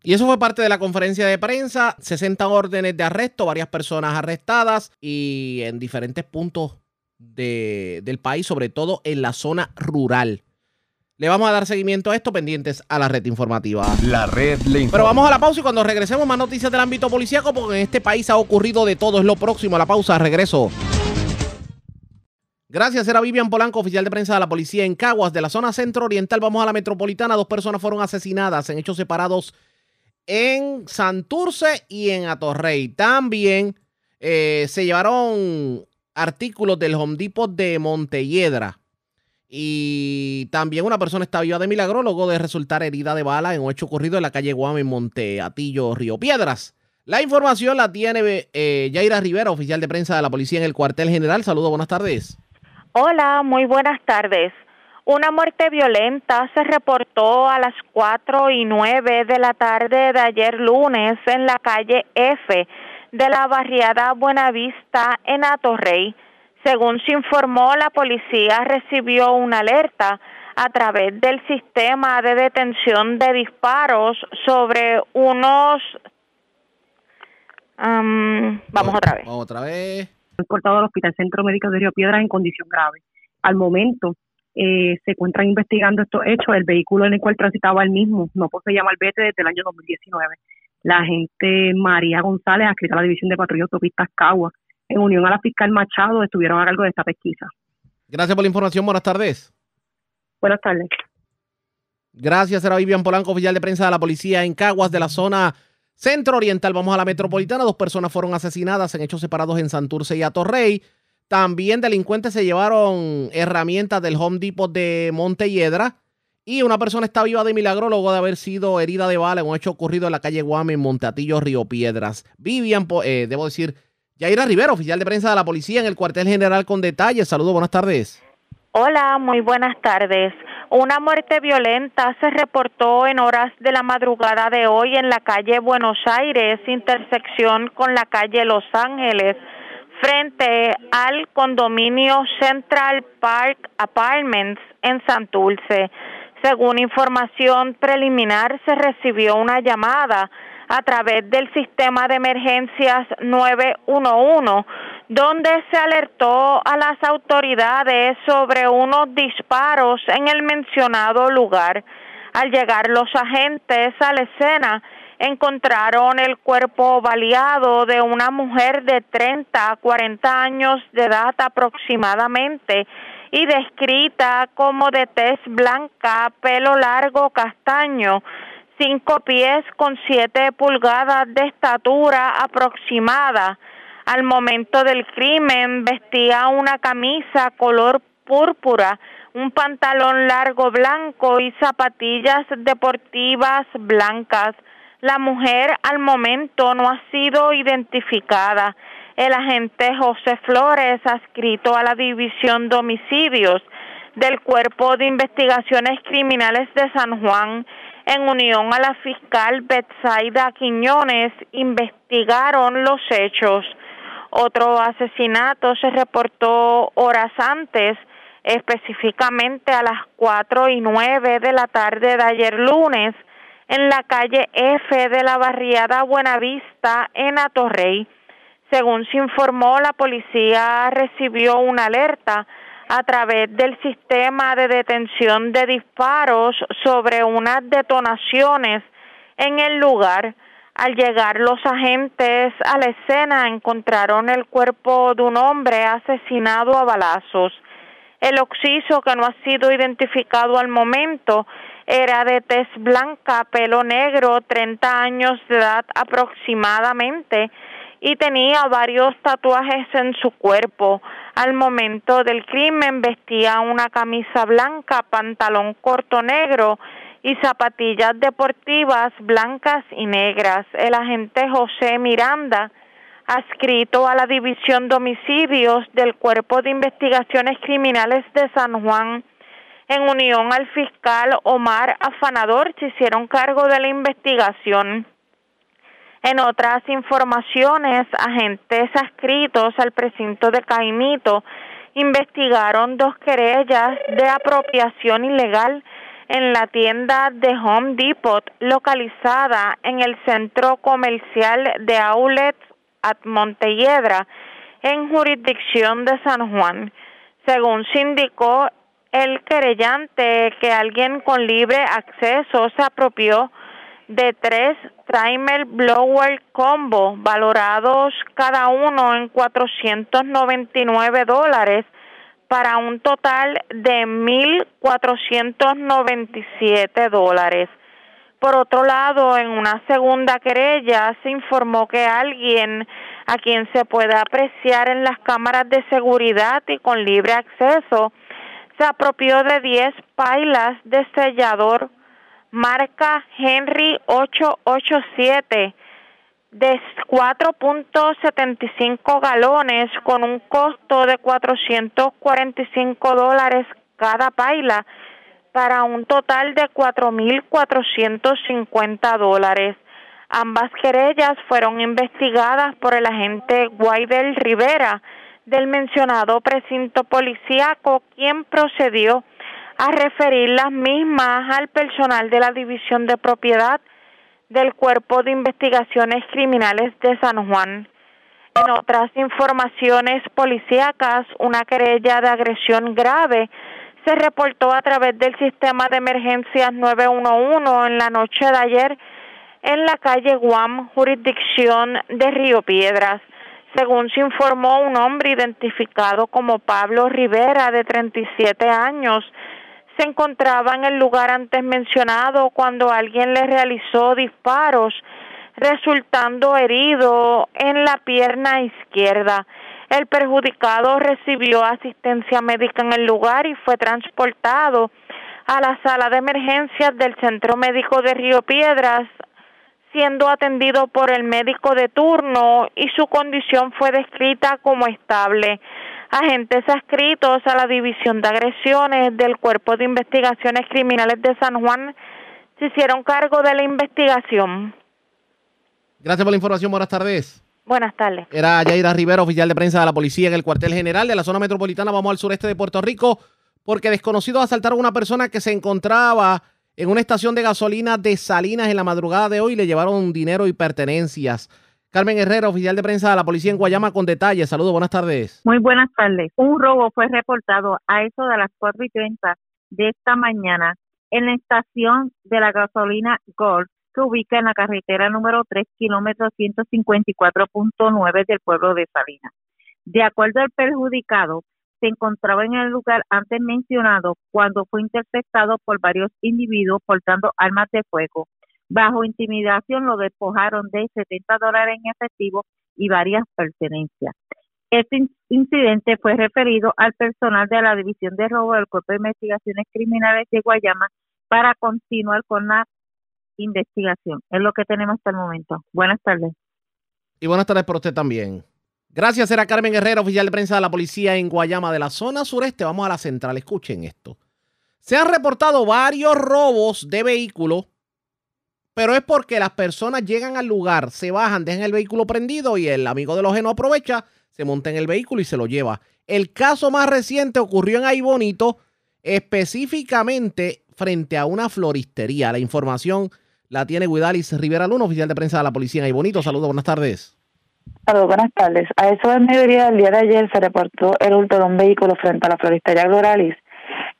Y eso fue parte de la conferencia de prensa. 60 órdenes de arresto, varias personas arrestadas y en diferentes puntos de- del país, sobre todo en la zona rural. Le vamos a dar seguimiento a esto pendientes a la red informativa. La red le informa. Pero vamos a la pausa y cuando regresemos más noticias del ámbito policíaco porque en este país ha ocurrido de todo. Es lo próximo a la pausa. Regreso. Gracias, era Vivian Polanco, oficial de prensa de la policía en Caguas, de la zona centro oriental. Vamos a la metropolitana. Dos personas fueron asesinadas en hechos separados en Santurce y en Atorrey. También eh, se llevaron artículos del Home Depot de Montelledra. Y también una persona está viva de milagro luego de resultar herida de bala en un hecho ocurrido en la calle Guam en Monteatillo, Río Piedras. La información la tiene eh, Yaira Rivera, oficial de prensa de la policía en el cuartel general. Saludos, buenas tardes. Hola, muy buenas tardes. Una muerte violenta se reportó a las 4 y 9 de la tarde de ayer lunes en la calle F de la barriada Buenavista en Atorrey. Según se informó, la policía recibió una alerta a través del sistema de detención de disparos sobre unos... am, vamos otra vez. Vamos otra vez. Transportado al Hospital Centro Médico de Río Piedras en condición grave. Al momento eh, se encuentran investigando estos hechos. El vehículo en el cual transitaba el mismo no posee malvete desde el año 2019. La agente María González, adscrita a la División de Patrulla Autopistas Cagua, en unión a la fiscal Machado, estuvieron a cargo de esta pesquisa. Gracias por la información. Buenas tardes. Buenas tardes. Gracias, era Vivian Polanco, oficial de prensa de la policía en Caguas, de la zona centro oriental. Vamos a la metropolitana. Dos personas fueron asesinadas en hechos separados en Santurce y Atorrey. También delincuentes se llevaron herramientas del Home Depot de Montelledra. Y una persona está viva de milagro luego de haber sido herida de bala en un hecho ocurrido en la calle Guame en Monteatillo, Río Piedras. Vivian, eh, debo decir, Yaira Rivera, oficial de prensa de la policía en el cuartel general con detalles. Saludos, buenas tardes. Hola, muy buenas tardes. Una muerte violenta se reportó en horas de la madrugada de hoy en la calle Buenos Aires, intersección con la calle Los Ángeles, frente al condominio Central Park Apartments en Santurce. Según información preliminar, se recibió una llamada a través del sistema de emergencias 911, donde se alertó a las autoridades sobre unos disparos en el mencionado lugar. Al llegar los agentes a la escena, encontraron el cuerpo baleado de una mujer de 30 a 40 años de edad aproximadamente y descrita como de tez blanca, pelo largo castaño, cinco pies con siete pulgadas de estatura aproximada. Al momento del crimen vestía una camisa color púrpura, un pantalón largo blanco y zapatillas deportivas blancas. La mujer al momento no ha sido identificada. El agente José Flores, adscrito a la División de Homicidios del Cuerpo de Investigaciones Criminales de San Juan, en unión a la fiscal Betsaida Quiñones, investigaron los hechos. Otro asesinato se reportó horas antes, específicamente a las cuatro y nueve de la tarde de ayer lunes, en la calle F de la barriada Buenavista en Atorrey. Según se informó, la policía recibió una alerta a través del sistema de detención de disparos sobre unas detonaciones en el lugar. Al llegar los agentes a la escena encontraron el cuerpo de un hombre asesinado a balazos. El occiso, que no ha sido identificado al momento, era de tez blanca, pelo negro, 30 años de edad aproximadamente, y tenía varios tatuajes en su cuerpo. Al momento del crimen vestía una camisa blanca, pantalón corto negro y zapatillas deportivas blancas y negras. El agente José Miranda, adscrito a la División de Homicidios del Cuerpo de Investigaciones Criminales de San Juan, en unión al fiscal Omar Afanador, se hicieron cargo de la investigación. En otras informaciones, agentes adscritos al precinto de Caimito investigaron dos querellas de apropiación ilegal en la tienda de Home Depot localizada en el centro comercial de Outlets at Montelledra en jurisdicción de San Juan. Según se indicó, el querellante que alguien con libre acceso se apropió de tres Primer Blower Combo valorados cada uno en 499 dólares para un total de 1.497 dólares. Por otro lado, en una segunda querella se informó que alguien a quien se puede apreciar en las cámaras de seguridad y con libre acceso se apropió de 10 pailas de sellador marca Henry 887 de 4.75 galones con un costo de 445 dólares cada paila para un total de 4.450 dólares. Ambas querellas fueron investigadas por el agente Guaidel Rivera del mencionado precinto policíaco, quien procedió a referir las mismas al personal de la División de Propiedad del Cuerpo de Investigaciones Criminales de San Juan. En otras informaciones policíacas, una querella de agresión grave se reportó a través del sistema de emergencias 911 en la noche de ayer en la calle Guam, jurisdicción de Río Piedras. Según se informó, un hombre identificado como Pablo Rivera, de 37 años, se encontraba en el lugar antes mencionado cuando alguien le realizó disparos, resultando herido en la pierna izquierda. El perjudicado recibió asistencia médica en el lugar y fue transportado a la sala de emergencias del Centro Médico de Río Piedras, siendo atendido por el médico de turno y su condición fue descrita como estable agentes adscritos a la División de Agresiones del Cuerpo de Investigaciones Criminales de San Juan se hicieron cargo de la investigación. Gracias por la información. Buenas tardes. Buenas tardes. Era Yaira Rivera, oficial de prensa de la policía en el cuartel general de la zona metropolitana. Vamos al sureste de Puerto Rico porque desconocidos asaltaron a una persona que se encontraba en una estación de gasolina de Salinas en la madrugada de hoy le llevaron dinero y pertenencias. Carmen Herrera, oficial de prensa de la policía en Guayama, con detalles. Saludos, buenas tardes. Muy buenas tardes. Un robo fue reportado a eso de las 4 y 30 de esta mañana en la estación de la gasolina Golf, que ubica en la carretera número 3, kilómetro 154.9 del pueblo de Salinas. De acuerdo al perjudicado, se encontraba en el lugar antes mencionado cuando fue interceptado por varios individuos portando armas de fuego Bajo intimidación lo despojaron de 70 dólares en efectivo y varias pertenencias. Este incidente fue referido al personal de la División de Robo del Cuerpo de Investigaciones Criminales de Guayama para continuar con la investigación. Es lo que tenemos hasta el momento. Buenas tardes. Y buenas tardes para usted también. Gracias, era Carmen Guerrero, oficial de prensa de la policía en Guayama de la zona sureste. Vamos a la central. Escuchen esto. Se han reportado varios robos de vehículos pero es porque las personas llegan al lugar, se bajan, dejan el vehículo prendido y el amigo de los no aprovecha, se monta en el vehículo y se lo lleva. El caso más reciente ocurrió en Aybonito, específicamente frente a una floristería. La información la tiene Guidalis Rivera Luna, oficial de prensa de la policía en Aybonito. Saludos, buenas tardes. Saludos, buenas tardes. A eso del mediodía del día de ayer se reportó el hurto de un vehículo frente a la floristería Gloralis,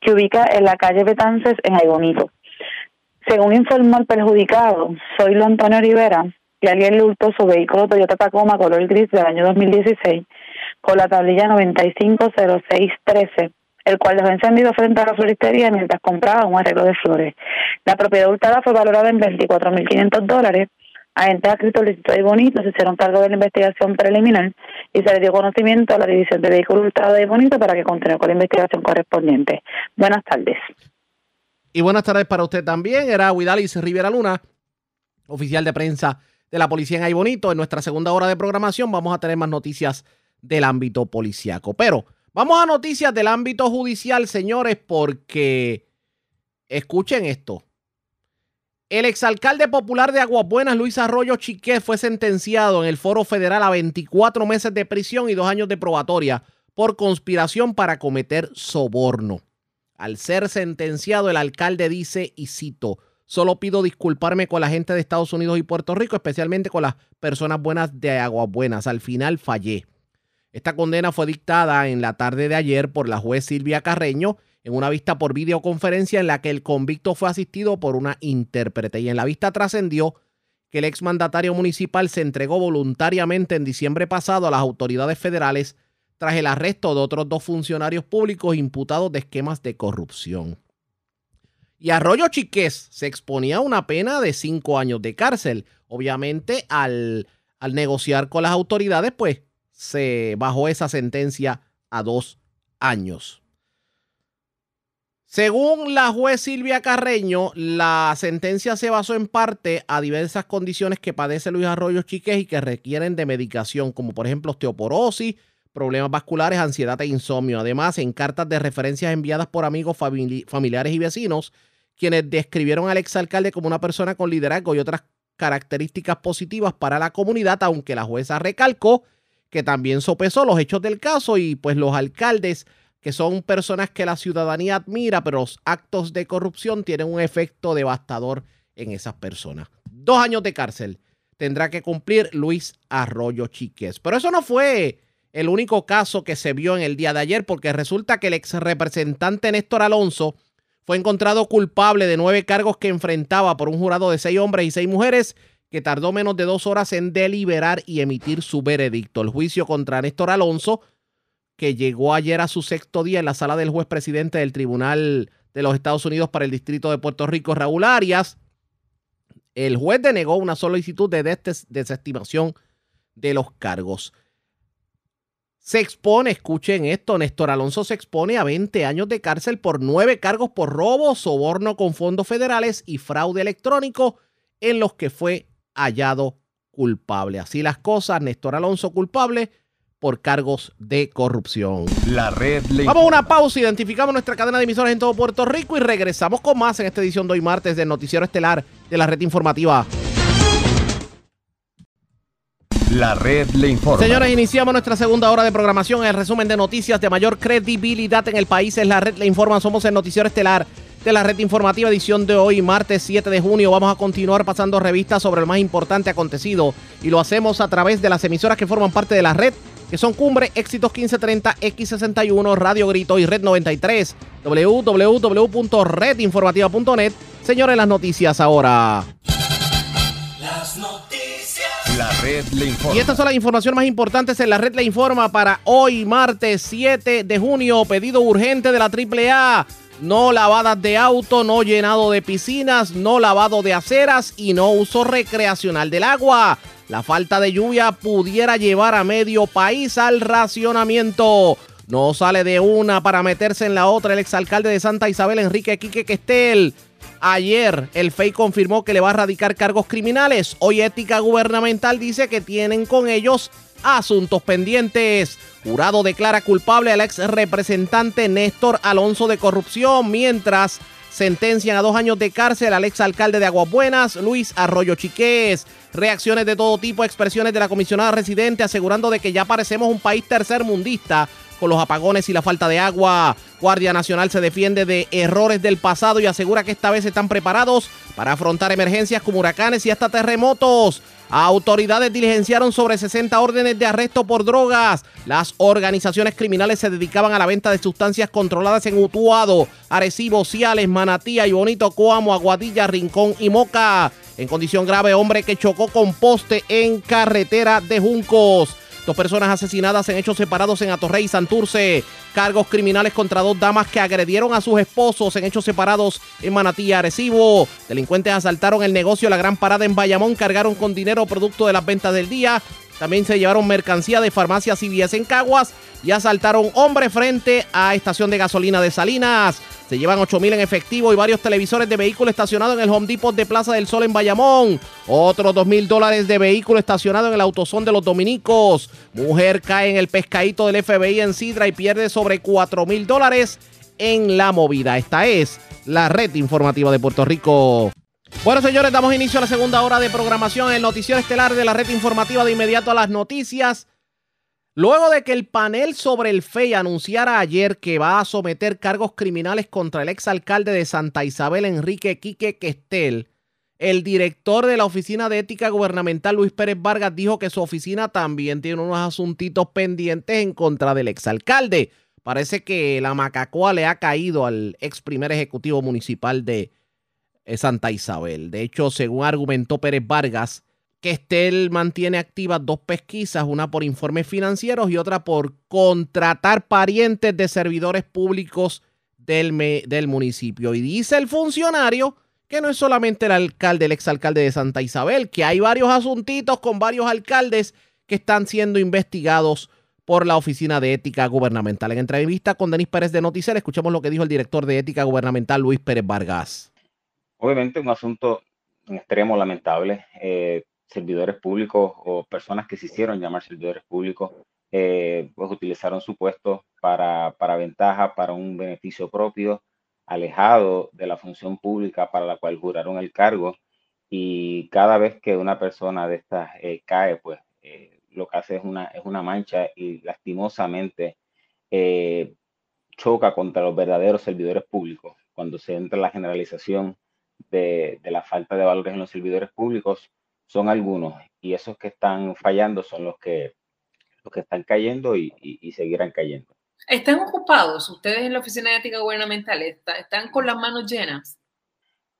que ubica en la calle Betances en Aybonito. Según informó el perjudicado, soy Antonio Rivera, y alguien le hurtó su vehículo Toyota Tacoma color gris del año 2016 con la tablilla 950613, el cual dejó encendido frente a la floristería mientras compraba un arreglo de flores. La propiedad hurtada fue valorada en 24.500 dólares. Agentes adscritos Licito y Bonito se hicieron cargo de la investigación preliminar y se le dio conocimiento a la División de Vehículos Hurtados de Bonito para que continúe con la investigación correspondiente. Buenas tardes. Y buenas tardes para usted también. Era Huidalis Rivera Luna, oficial de prensa de la policía en Aybonito. En nuestra segunda hora de programación vamos a tener más noticias del ámbito policiaco. Pero vamos a noticias del ámbito judicial, señores, porque escuchen esto. El exalcalde popular de Aguas Buenas, Luis Arroyo Chiquet, fue sentenciado en el foro federal a 24 meses de prisión y dos años de probatoria por conspiración para cometer soborno. Al ser sentenciado, el alcalde dice, y cito, solo pido disculparme con la gente de Estados Unidos y Puerto Rico, especialmente con las personas buenas de Aguas Buenas. Al final fallé. Esta condena fue dictada en la tarde de ayer por la juez Silvia Carreño en una vista por videoconferencia en la que el convicto fue asistido por una intérprete. Y en la vista trascendió que el exmandatario municipal se entregó voluntariamente en diciembre pasado a las autoridades federales tras el arresto de otros dos funcionarios públicos imputados de esquemas de corrupción. Y Arroyo Chiqués se exponía a una pena de cinco años de cárcel. Obviamente, al, al negociar con las autoridades, pues se bajó esa sentencia a dos años. Según la juez Silvia Carreño, la sentencia se basó en parte a diversas condiciones que padece Luis Arroyo Chiqués y que requieren de medicación, como por ejemplo osteoporosis, problemas vasculares, ansiedad e insomnio. Además, en cartas de referencias enviadas por amigos, familiares y vecinos, quienes describieron al exalcalde como una persona con liderazgo y otras características positivas para la comunidad, aunque la jueza recalcó que también sopesó los hechos del caso y pues los alcaldes, que son personas que la ciudadanía admira, pero los actos de corrupción tienen un efecto devastador en esas personas. Dos años de cárcel tendrá que cumplir Luis Arroyo Chiques. Pero eso no fue el único caso que se vio en el día de ayer, porque resulta que el ex representante Néstor Alonso fue encontrado culpable de nueve cargos que enfrentaba por un jurado de seis hombres y seis mujeres que tardó menos de dos horas en deliberar y emitir su veredicto. El juicio contra Néstor Alonso, que llegó ayer a su sexto día en la sala del juez presidente del Tribunal de los Estados Unidos para el Distrito de Puerto Rico, Raúl Arias, el juez denegó una solicitud de desestimación de los cargos. Se expone, escuchen esto, Néstor Alonso se expone a 20 años de cárcel por nueve cargos por robo, soborno con fondos federales y fraude electrónico en los que fue hallado culpable. Así las cosas, Néstor Alonso culpable por cargos de corrupción. La red Vamos a una pausa, identificamos nuestra cadena de emisoras en todo Puerto Rico y regresamos con más en esta edición de hoy martes del Noticiero Estelar de la Red Informativa. La red le informa. Señores, iniciamos nuestra segunda hora de programación. El resumen de noticias de mayor credibilidad en el país es la red le informa. Somos el Noticiero Estelar de la red informativa edición de hoy, martes 7 de junio. Vamos a continuar pasando revistas sobre lo más importante acontecido y lo hacemos a través de las emisoras que forman parte de la red, que son Cumbre, Éxitos 1530, X61, Radio Grito y Red 93, www.redinformativa.net. Señores, las noticias ahora. Y estas son las informaciones más importantes en la red le informa para hoy, martes 7 de junio. Pedido urgente de la AAA no lavadas de auto, no llenado de piscinas, no lavado de aceras y no uso recreacional del agua. La falta de lluvia pudiera llevar a medio país al racionamiento. No sale de una para meterse en la otra el exalcalde de Santa Isabel, Enrique Quique Questel. Ayer el FEI confirmó que le va a radicar cargos criminales. Hoy Ética Gubernamental dice que tienen con ellos asuntos pendientes. Jurado declara culpable al ex representante Néstor Alonso de corrupción, mientras sentencian a dos años de cárcel al ex alcalde de Aguas Buenas, Luis Arroyo Chiqués. Reacciones de todo tipo, expresiones de la comisionada residente asegurando de que ya parecemos un país tercermundista con los apagones y la falta de agua. Guardia Nacional se defiende de errores del pasado y asegura que esta vez están preparados para afrontar emergencias como huracanes y hasta terremotos. Autoridades diligenciaron sobre 60 órdenes de arresto por drogas. Las organizaciones criminales se dedicaban a la venta de sustancias controladas en Utuado, Arecibo, Ciales, Manatía y Bonito Coamo, Aguadilla, Rincón y Moca. En condición grave, hombre que chocó con poste en carretera de Juncos. Dos personas asesinadas en hechos separados en Atorrey y Santurce. Cargos criminales contra dos damas que agredieron a sus esposos en hechos separados en Manatí y Arecibo. Delincuentes asaltaron el negocio La Gran Parada en Bayamón, cargaron con dinero producto de las ventas del día. También se llevaron mercancía de farmacias CVS en Caguas y asaltaron hombre frente a estación de gasolina de Salinas. Se llevan 8 mil en efectivo y varios televisores de vehículo estacionado en el Home Depot de Plaza del Sol en Bayamón. Otros 2 mil dólares de vehículo estacionado en el autosón de los dominicos. Mujer cae en el pescadito del FBI en Sidra y pierde sobre 4 mil dólares en la movida. Esta es la red informativa de Puerto Rico. Bueno, señores, damos inicio a la segunda hora de programación, el noticiero estelar de la red informativa de inmediato a las noticias. Luego de que el panel sobre el FEI anunciara ayer que va a someter cargos criminales contra el exalcalde de Santa Isabel, Enrique Quique Questel, el director de la Oficina de Ética Gubernamental, Luis Pérez Vargas, dijo que su oficina también tiene unos asuntitos pendientes en contra del exalcalde. Parece que la macacoa le ha caído al ex primer ejecutivo municipal de eh, Santa Isabel. De hecho, según argumentó Pérez Vargas, que Estel mantiene activas dos pesquisas, una por informes financieros y otra por contratar parientes de servidores públicos del, del municipio. Y dice el funcionario que no es solamente el alcalde, el exalcalde de Santa Isabel, que hay varios asuntitos con varios alcaldes que están siendo investigados por la Oficina de Ética Gubernamental. En entrevista con Denis Pérez de Noticiero, escuchemos lo que dijo el director de Ética Gubernamental, Luis Pérez Vargas. Obviamente un asunto en extremo lamentable. Eh, servidores públicos o personas que se hicieron llamar servidores públicos, eh, pues utilizaron su puesto para, para ventaja, para un beneficio propio, alejado de la función pública para la cual juraron el cargo. Y cada vez que una persona de estas eh, cae, pues eh, lo que hace es una, es una mancha y lastimosamente choca contra los verdaderos servidores públicos. Cuando se entra la generalización de, de la falta de valores en los servidores públicos, son algunos y esos que están fallando son los que, los que están cayendo y, seguirán cayendo. ¿Están ocupados ustedes en la Oficina de Ética Gubernamental? ¿Están con las manos llenas?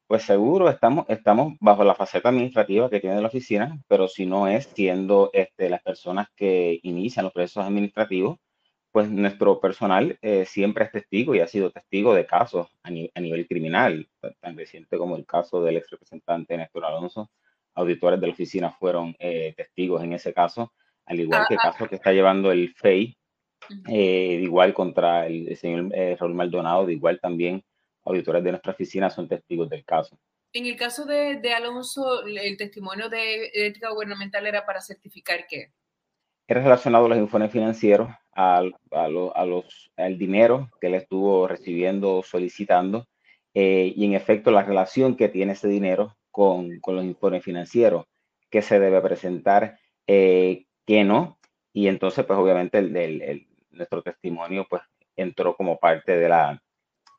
Pues seguro, estamos, estamos bajo la faceta administrativa que tiene la oficina, pero si no es siendo este, las personas que inician los procesos administrativos, pues nuestro personal eh, siempre es testigo y ha sido testigo de casos a, a, nivel criminal, tan reciente como el caso del ex representante Néstor Alonso, auditores de la oficina fueron eh, testigos en ese caso, al igual que el caso que está llevando el FEI, eh, igual contra el, señor eh, Raúl Maldonado, de igual también auditores de nuestra oficina son testigos del caso. En el caso de, de Alonso, el testimonio de ética gubernamental era para certificar qué? Era relacionado a los informes financieros, al, a, a los, al dinero que él estuvo recibiendo, solicitando, y en efecto la relación que tiene ese dinero con, con los informes financieros, que se debe presentar, eh, que no. Y entonces, pues obviamente el, el, nuestro testimonio pues entró como parte de la,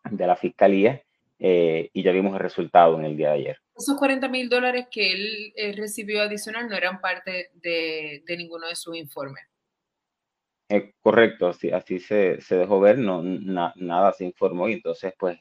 de la fiscalía eh, y ya vimos el resultado en el día de ayer. Esos 40 mil dólares que él eh, recibió adicional no eran parte de, de ninguno de sus informes. correcto, así, así se, se, dejó ver, no, nada se informó y entonces pues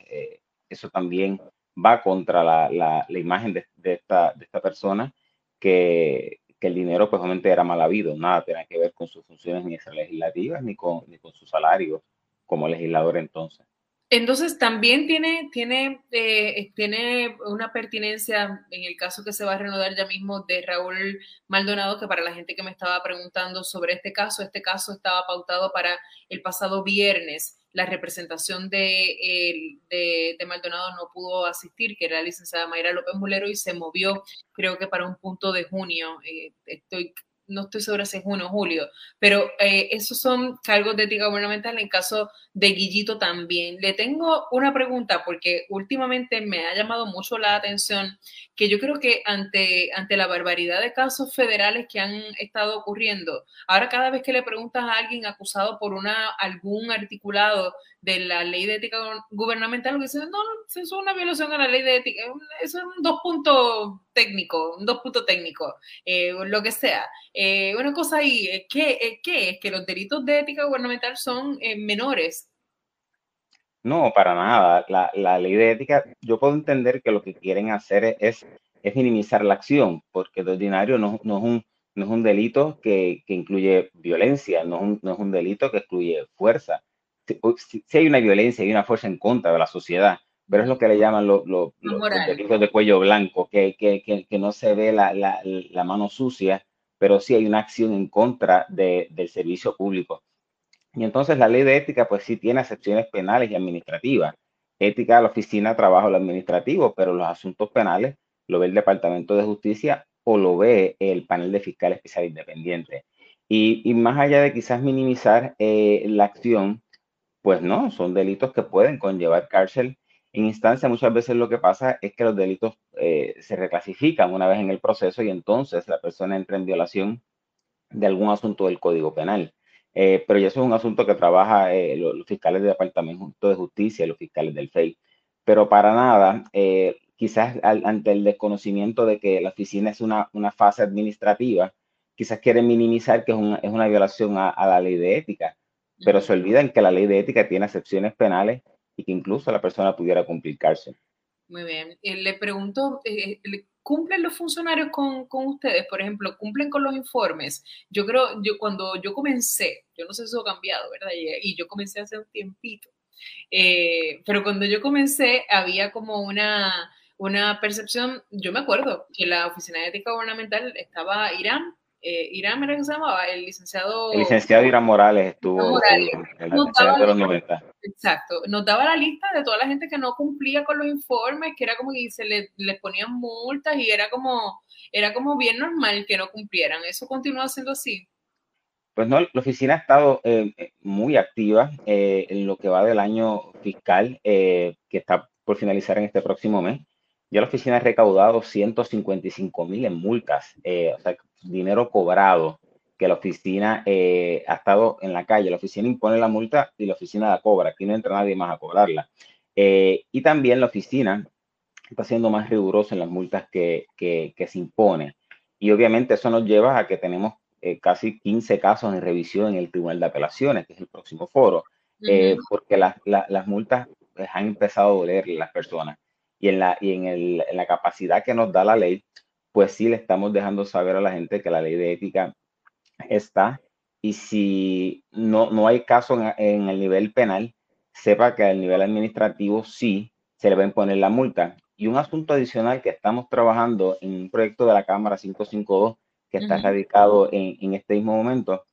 eso también va contra la, la, imagen de, esta, de esta persona que, que el dinero pues obviamente era mal habido, nada tiene que ver con sus funciones ni legislativas ni con, ni con su salario como legislador entonces. Entonces también tiene, tiene, eh, tiene una pertinencia en el caso que se va a reanudar ya mismo de Raúl Maldonado, que para la gente que me estaba preguntando sobre este caso, este caso estaba pautado para el pasado viernes la representación de, de, Maldonado no pudo asistir, que era la licenciada Mayra López Mulero, y se movió, creo que para un punto de junio. Eh, estoy no estoy segura si es junio o julio, pero eh, esos son cargos de ética gubernamental en caso de Guillito también. Le tengo una pregunta porque últimamente me ha llamado mucho la atención que yo creo que ante, ante la barbaridad de casos federales que han estado ocurriendo, ahora cada vez que le preguntas a alguien acusado por una, algún articulado de la ley de ética gubernamental, que dice, no, eso es una violación a la ley de ética, es un dos puntos técnico, un dos puntos técnico, eh, lo que sea. Eh, una cosa ahí, eh, ¿qué, ¿qué, es? Que los delitos de ética gubernamental son menores. No, para nada. La, la, ley de ética, yo puedo entender que lo que quieren hacer es, es minimizar la acción, porque de ordinario no, no, es, un, no es un delito que, que incluye violencia, no es, un, no es un delito que incluye fuerza. Si, si, hay una violencia y una fuerza en contra de la sociedad, pero es lo que le llaman los, los, los de cuello blanco, que, que, que, que no se ve la, la, la, mano sucia, pero sí hay una acción en contra de, del servicio público. Y entonces la ley de ética, pues sí tiene excepciones penales y administrativas. Ética la oficina trabajo lo administrativo, pero los asuntos penales lo ve el Departamento de Justicia o lo ve el panel de fiscal especial independiente. Y, y más allá de quizás minimizar eh, la acción, pues no, son delitos que pueden conllevar cárcel en instancia, muchas veces lo que pasa es que los delitos eh, se reclasifican una vez en el proceso y entonces la persona entra en violación de algún asunto del Código Penal. Eh, pero ya eso es un asunto que trabaja eh, los, los, fiscales del Departamento de Justicia, los fiscales del FEI. Pero para nada, eh, quizás al, ante el desconocimiento de que la oficina es una, una fase administrativa, quizás quieren minimizar que es una, es una violación a, la ley de ética, pero se olvidan que la ley de ética tiene excepciones penales y que incluso la persona pudiera cumplir cárcel. Muy bien. le pregunto, eh, ¿cumplen los funcionarios con, con, ustedes? Por ejemplo, ¿cumplen con los informes? Yo creo, yo cuando yo comencé, yo no sé si eso ha cambiado, ¿verdad? Y yo comencé hace un tiempito. Eh, pero cuando yo comencé, había como una, una percepción, yo me acuerdo que la Oficina de Ética Gubernamental estaba Irán, eh, Irán era que se llamaba, el licenciado. El licenciado Irán Morales estuvo Morales. en la notaba, de los 90. Exacto, nos daba la lista de toda la gente que no cumplía con los informes, que era como que se le, les ponían multas y era como, era como bien normal que no cumplieran. ¿Eso continúa siendo así? Pues no, la oficina ha estado eh, muy activa eh, en lo que va del año fiscal eh, que está por finalizar en este próximo mes. Ya la oficina ha recaudado 155 mil en multas, o sea, dinero cobrado que la oficina eh, ha estado en la calle. La oficina impone la multa y la oficina la cobra. Aquí no entra nadie más a cobrarla. Eh, y también la oficina está siendo más rigurosa en las multas que, que, que, se impone. Y obviamente eso nos lleva a que tenemos eh, casi 15 casos en revisión en el Tribunal de Apelaciones, que es el próximo foro, uh -huh. porque la, la, las multas pues, han empezado a doler las personas. Y en la, y en, el, en la capacidad que nos da la ley, pues sí le estamos dejando saber a la gente que la ley de ética está y si no, no hay caso en, en, el nivel penal, sepa que al nivel administrativo sí se le va a imponer la multa. Y un asunto adicional que estamos trabajando en un proyecto de la Cámara 552 que está uh -huh. radicado en, en, este mismo momento,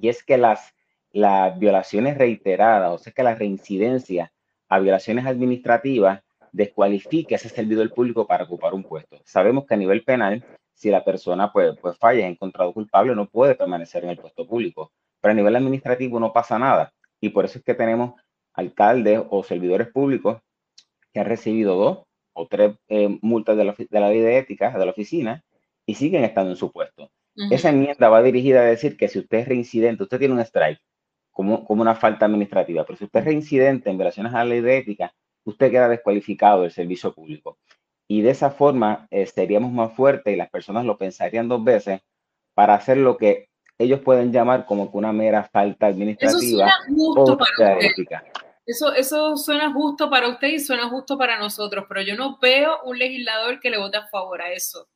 y es que las, las violaciones reiteradas, o sea que la reincidencia a violaciones administrativas descualifique a ese servidor público para ocupar un puesto. Sabemos que a nivel penal, si la persona pues, pues falla, es encontrado culpable, no puede permanecer en el puesto público. Pero a nivel administrativo no pasa nada. Y por eso es que tenemos alcaldes o servidores públicos que han recibido dos o tres eh, multas de la, de la ley de ética de la oficina y siguen estando en su puesto. Uh -huh. Esa enmienda va dirigida a decir que si usted es reincidente, usted tiene un strike como, como una falta administrativa, pero si usted es reincidente en violaciones a la ley de ética, usted queda descualificado del servicio público. Y de esa forma eh, seríamos más fuertes y las personas lo pensarían dos veces para hacer lo que ellos pueden llamar como que una mera falta administrativa o ética. Eso, eso suena justo para usted y suena justo para nosotros, pero yo no veo un legislador que le vote a favor a eso.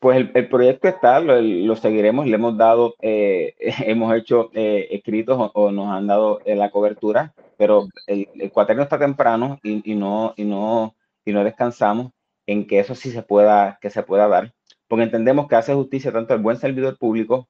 Pues el, el proyecto está, lo, lo, seguiremos, le hemos dado, eh, hemos hecho eh, escritos o, o, nos han dado eh, la cobertura, pero el, el cuaterno está temprano y, y, no, y, no, y no descansamos en que eso sí se pueda, que se pueda dar, porque entendemos que hace justicia tanto el buen servidor público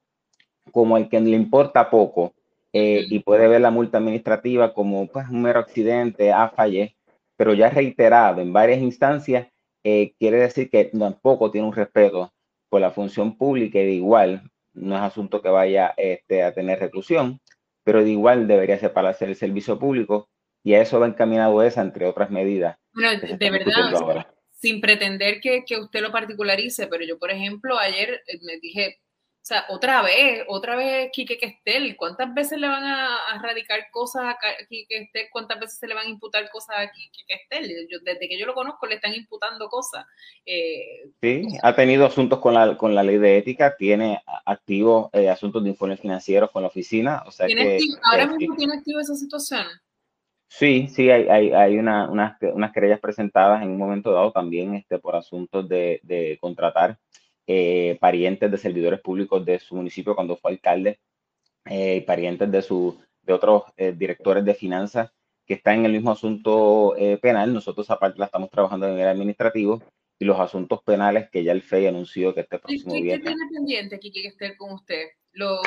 como el que le importa poco eh, y puede ver la multa administrativa como pues, un mero accidente, a ah, fallé, pero ya reiterado en varias instancias, eh, quiere decir que tampoco tiene un respeto por la función pública y de igual no es asunto que vaya este, a tener reclusión, pero de igual debería separarse del servicio público y a eso va encaminado esa, entre otras medidas. Bueno, de verdad, sin pretender que, que, usted lo particularice, pero yo, por ejemplo, ayer eh, me dije, sea, otra vez, otra vez Quique Questel, ¿cuántas veces le van a, a radicar cosas a Quique Questel? ¿Cuántas veces se le van a imputar cosas a Quique Questel? Yo, desde que yo lo conozco le están imputando cosas. Eh, sí, ha tenido asuntos con la, con la ley de ética, tiene activos eh, asuntos de informes financieros con la oficina. O sea ¿Tiene que, activo, ¿Ahora mismo tiene activo esa situación? Sí, sí, hay, hay, hay una, unas, unas querellas presentadas en un momento dado también este, por asuntos de, de contratar eh, parientes de servidores públicos de su municipio cuando fue alcalde, eh, parientes de, su, de otros eh, directores de finanzas que están en el mismo asunto eh, penal. Nosotros aparte la estamos trabajando a nivel administrativo y los asuntos penales que ya el FEI anunció que este próximo ¿Qué, viernes. ¿Qué tiene pendiente aquí que esté con usted? Los,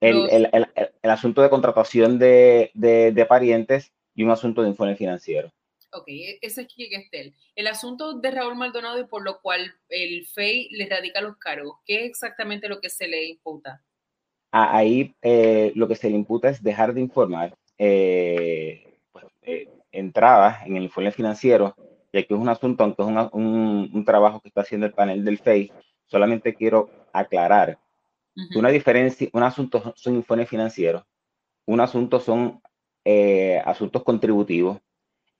el. El, el, el, asunto de contratación de, de, de parientes y un asunto de informe financiero. Ok, ese es Quique Estel. El asunto de Raúl Maldonado y por lo cual el FEI le radica los cargos, ¿qué es exactamente lo que se le imputa? Ahí eh, lo que se le imputa es dejar de informar eh, pues, eh, entradas en el informe financiero, y aquí es un asunto, aunque es una, un, un, trabajo que está haciendo el panel del FEI, solamente quiero aclarar Una diferencia, un asunto son informes financieros, un asunto son eh, asuntos contributivos,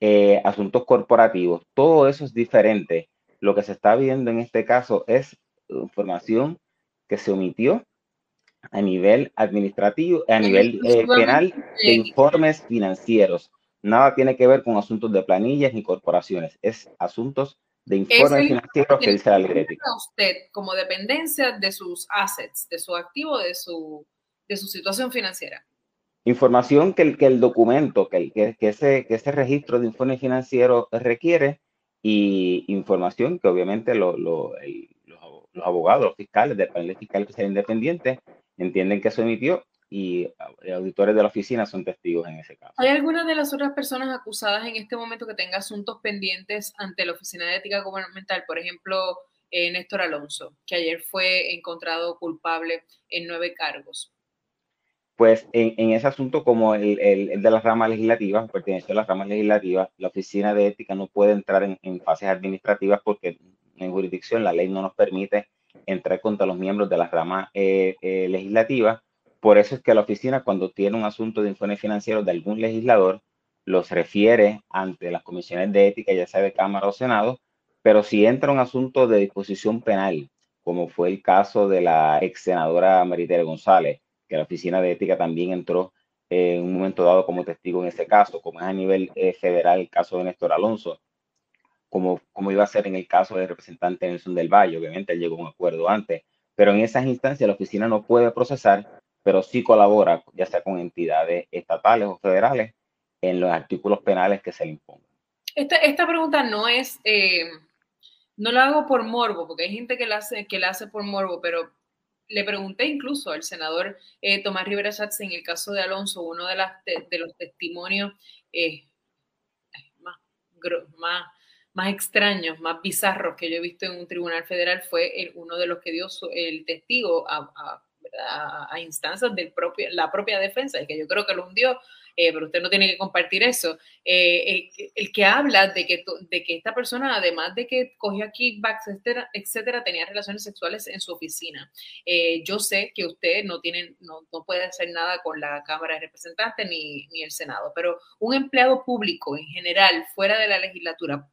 eh, asuntos corporativos, todo eso es diferente. Lo que se está viendo en este caso es información que se omitió a nivel administrativo, a nivel eh, penal de informes financieros. Nada tiene que ver con asuntos de planillas ni corporaciones, es asuntos de informes financieros que dice la ley usted como dependencia de sus assets, de su activo, de su, de su situación financiera. Información que el, que el documento, que, que, que, ese, que ese registro de informes financieros requiere y información que obviamente lo, lo, los, los, abogados, los fiscales del panel fiscal que sea independiente entienden que se emitió y auditores de la oficina son testigos en ese caso. ¿Hay alguna de las otras personas acusadas en este momento que tenga asuntos pendientes ante la Oficina de Ética Gubernamental? Por ejemplo, eh, Néstor Alonso, que ayer fue encontrado culpable en nueve cargos. Pues en, ese asunto, como el, de las ramas legislativas, pertenece a las ramas legislativas, la Oficina de Ética no puede entrar en, en fases administrativas porque en jurisdicción la ley no nos permite entrar contra los miembros de las ramas eh, eh, legislativas. Por eso es que la oficina, cuando tiene un asunto de informe financiero de algún legislador, los refiere ante las comisiones de ética, ya sea de Cámara o Senado, pero si entra un asunto de disposición penal, como fue el caso de la ex senadora Maritere González, que la oficina de ética también entró en un momento dado como testigo en ese caso, como es a nivel eh, federal el caso de Néstor Alonso, como, como iba a ser en el caso del representante Nelson del Valle, obviamente él llegó a un acuerdo antes, pero en esas instancias la oficina no puede procesar pero sí colabora, ya sea con entidades estatales o federales, en los artículos penales que se le impongan. Esta, esta pregunta no es, eh, no la hago por morbo, porque hay gente que la hace, que la hace por morbo, pero le pregunté incluso al senador eh, Tomás Rivera Schatz en el caso de Alonso, uno de, las, de, los testimonios eh, más, más, extraños, más bizarros que yo he visto en un tribunal federal fue el, uno de los que dio su, el testigo a, a a, instancias de propio, la propia defensa, y que yo creo que lo hundió, eh, pero usted no tiene que compartir eso. Eh, el, que habla de que, de que esta persona, además de que cogió kickbacks, etcétera, etcétera tenía relaciones sexuales en su oficina. Eh, yo sé que usted no, tiene, no, no, puede hacer nada con la Cámara de Representantes ni, ni el Senado, pero un empleado público en general, fuera de la legislatura,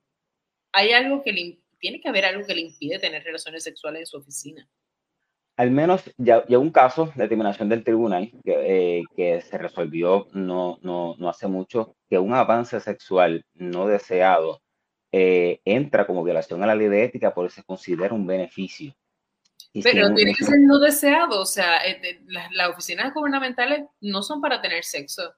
hay algo que le, tiene que haber algo que le impide tener relaciones sexuales en su oficina al menos ya, ya, un caso de determinación del tribunal que, eh, que se resolvió no, no, no, hace mucho, que un avance sexual no deseado eh, entra como violación a la ley de ética porque se considera un beneficio. Y Pero tiene que ser no deseado, o sea, eh, las, las oficinas gubernamentales no son para tener sexo.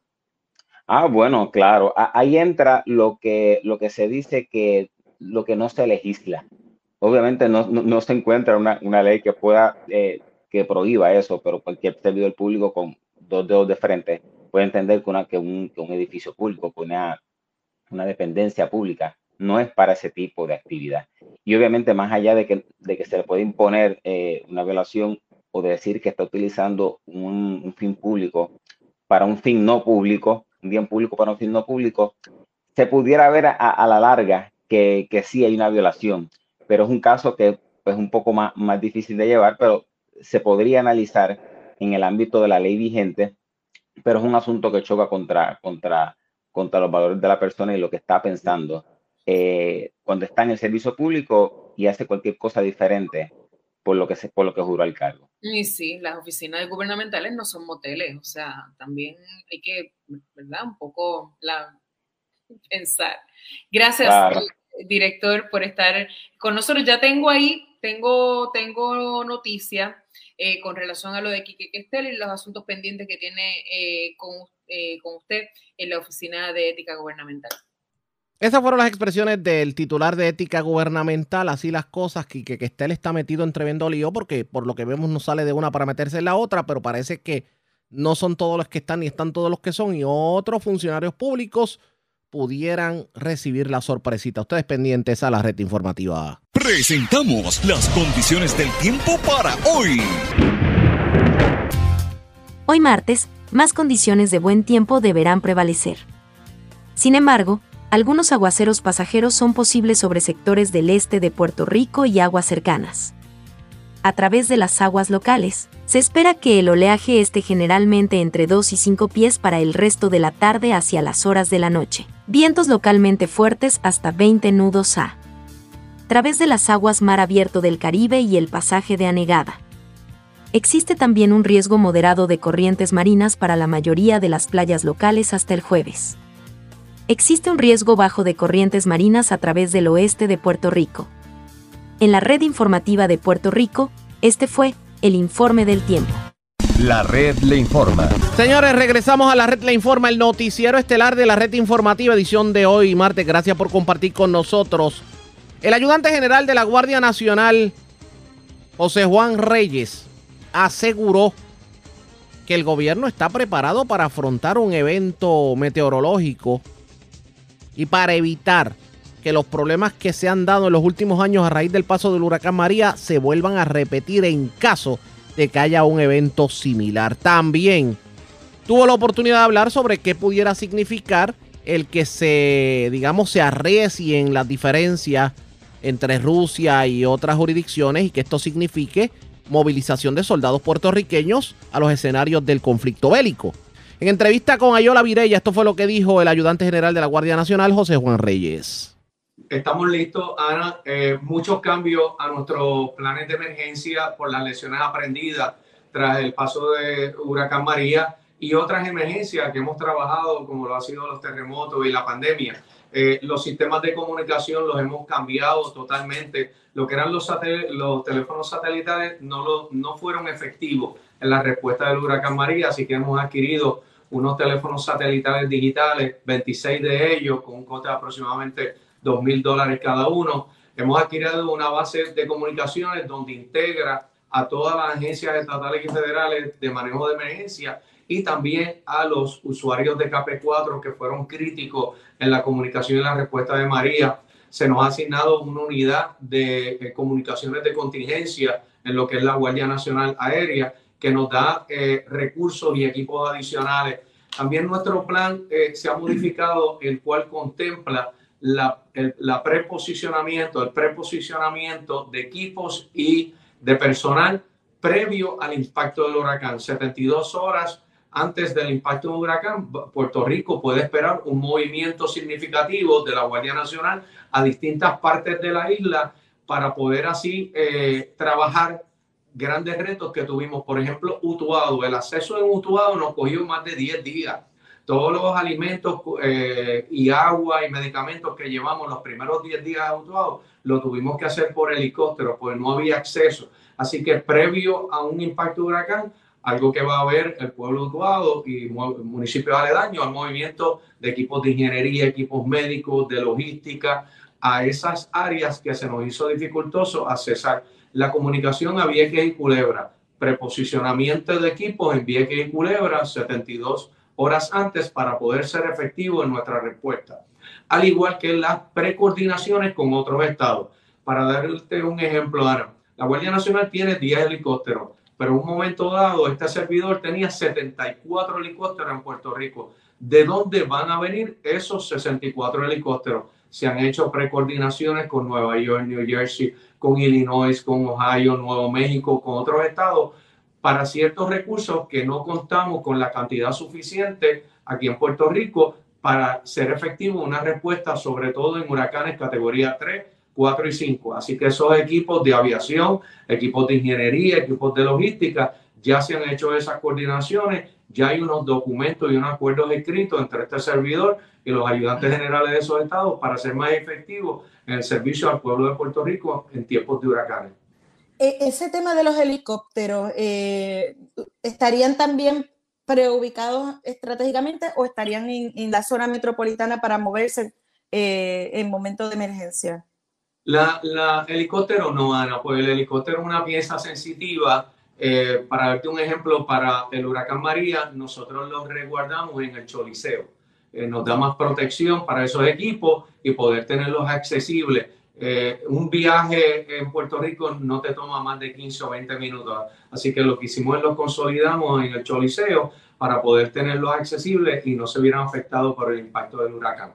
Ah, bueno, claro, ahí entra lo que, lo que se dice que lo que no se legisla obviamente no, no, no se encuentra una, una, ley que pueda, eh, que prohíba eso, pero cualquier servidor público con dos dedos de frente puede entender que, una, que, un, que un edificio público, una, una dependencia pública no es para ese tipo de actividad. Y obviamente más allá de que, de que se le puede imponer eh, una violación o de decir que está utilizando un, un, fin público para un fin no público, un bien público para un fin no público, se pudiera ver a, a la larga que, que sí hay una violación pero es un caso que es pues, un poco más, más difícil de llevar, pero se podría analizar en el ámbito de la ley vigente, pero es un asunto que choca contra, contra, contra los valores de la persona y lo que está pensando eh, cuando está en el servicio público y hace cualquier cosa diferente por lo que se, por lo que juró al cargo. Y sí, las oficinas gubernamentales no son moteles, o sea, también hay que, ¿verdad? Un poco la, pensar. Gracias. Claro director, por estar con nosotros. Ya tengo ahí, tengo, tengo noticia eh, con relación a lo de Quique Questel y los asuntos pendientes que tiene eh, con, eh, con usted en la Oficina de Ética Gubernamental. Esas fueron las expresiones del titular de ética gubernamental, así las cosas, que, que, está metido en tremendo lío porque por lo que vemos no sale de una para meterse en la otra, pero parece que no son todos los que están ni están todos los que son y otros funcionarios públicos pudieran recibir la sorpresita. Ustedes pendientes a la red informativa. Presentamos las condiciones del tiempo para hoy. Hoy martes, más condiciones de buen tiempo deberán prevalecer. Sin embargo, algunos aguaceros pasajeros son posibles sobre sectores del este de Puerto Rico y aguas cercanas. a través de las aguas locales. Se espera que el oleaje esté generalmente entre 2 y 5 pies para el resto de la tarde hacia las horas de la noche. Vientos localmente fuertes hasta 20 nudos a través de las aguas mar abierto del Caribe y el pasaje de anegada. Existe también un riesgo moderado de corrientes marinas para la mayoría de las playas locales hasta el jueves. Existe un riesgo bajo de corrientes marinas a través del oeste de Puerto Rico. En la red informativa de Puerto Rico, este fue el informe del tiempo. La red le informa. Señores, regresamos a la red le informa, el noticiero estelar de la red informativa edición de hoy, martes. Gracias por compartir con nosotros. El ayudante general de la Guardia Nacional, José Juan Reyes, aseguró que el gobierno está preparado para afrontar un evento meteorológico y para evitar que los problemas que se han dado en los últimos años a raíz del paso del huracán María se vuelvan a repetir en caso de que haya un evento similar. También tuvo la oportunidad de hablar sobre qué pudiera significar el que se, digamos, se arrecien las diferencias entre Rusia y otras jurisdicciones y que esto signifique movilización de soldados puertorriqueños a los escenarios del conflicto bélico. En entrevista con Ayola Virella, esto fue lo que dijo el ayudante general de la Guardia Nacional, José Juan Reyes. Estamos listos, Ana. Eh, muchos cambios a nuestros planes de emergencia por las lesiones aprendidas tras el paso de Huracán María y otras emergencias que hemos trabajado, como lo ha sido los terremotos y la pandemia. Eh, los sistemas de comunicación los hemos cambiado totalmente. Lo que eran los, los teléfonos satelitales no, lo, no fueron efectivos en la respuesta del huracán María, así que hemos adquirido unos teléfonos satelitales digitales, 26 de ellos, con un coste de aproximadamente 2 mil dólares cada uno. Hemos adquirido una base de comunicaciones donde integra a todas las agencias estatales y federales de manejo de emergencia y también a los usuarios de KP4 que fueron críticos en la comunicación y la respuesta de María. Se nos ha asignado una unidad de eh, comunicaciones de contingencia en lo que es la Guardia Nacional Aérea, que nos da eh, recursos y equipos adicionales. También nuestro plan eh, se ha modificado, el cual contempla la, el la preposicionamiento, el preposicionamiento de equipos y de personal previo al impacto del huracán. 72 horas antes del impacto del huracán, Puerto Rico puede esperar un movimiento significativo de la Guardia Nacional a distintas partes de la isla para poder así eh, trabajar grandes retos que tuvimos. Por ejemplo, Utuado. El acceso en Utuado nos cogió más de 10 días. Todos los alimentos eh, y agua y medicamentos que llevamos los primeros 10 días de Utuado lo tuvimos que hacer por helicóptero, porque no había acceso. Así que previo a un impacto de huracán, algo que va a ver el pueblo de Utuado y municipios aledaños al movimiento de equipos de ingeniería, equipos médicos, de logística, a esas áreas que se nos hizo dificultoso accesar. La comunicación a Vieques y Culebra, preposicionamiento de equipos en Vieques y Culebra 72 horas antes para poder ser efectivo en nuestra respuesta. Al igual que las precoordinaciones con otros estados. Para darte un ejemplo, Ana, la Guardia Nacional tiene 10 helicópteros pero en un momento dado este servidor tenía 74 helicópteros en Puerto Rico. ¿De dónde van a venir esos 64 helicópteros? Se han hecho precoordinaciones con Nueva York, New Jersey, con Illinois, con Ohio, Nuevo México, con otros estados, para ciertos recursos que no contamos con la cantidad suficiente aquí en Puerto Rico para ser efectivo una respuesta, sobre todo en huracanes categoría 3 4 y 5. Así que esos equipos de aviación, equipos de ingeniería, equipos de logística, ya se han hecho esas coordinaciones, ya hay unos documentos y unos acuerdos escritos entre este servidor y los ayudantes generales de esos estados para ser más efectivos en el servicio al pueblo de Puerto Rico en tiempos de huracanes. E, ese tema de los helicópteros, eh, ¿estarían también preubicados estratégicamente o estarían en, la zona metropolitana para moverse eh, en momentos de emergencia? La, la, helicóptero no, Ana, pues el helicóptero es una pieza sensitiva. Eh, para darte un ejemplo, para el huracán María, nosotros los resguardamos en el Choliseo. Eh, nos da más protección para esos equipos y poder tenerlos accesibles. Eh, un viaje en Puerto Rico no te toma más de 15 o 20 minutos. Así que lo que hicimos es lo consolidamos en el Choliseo para poder tenerlos accesibles y no se vieran afectados por el impacto del huracán.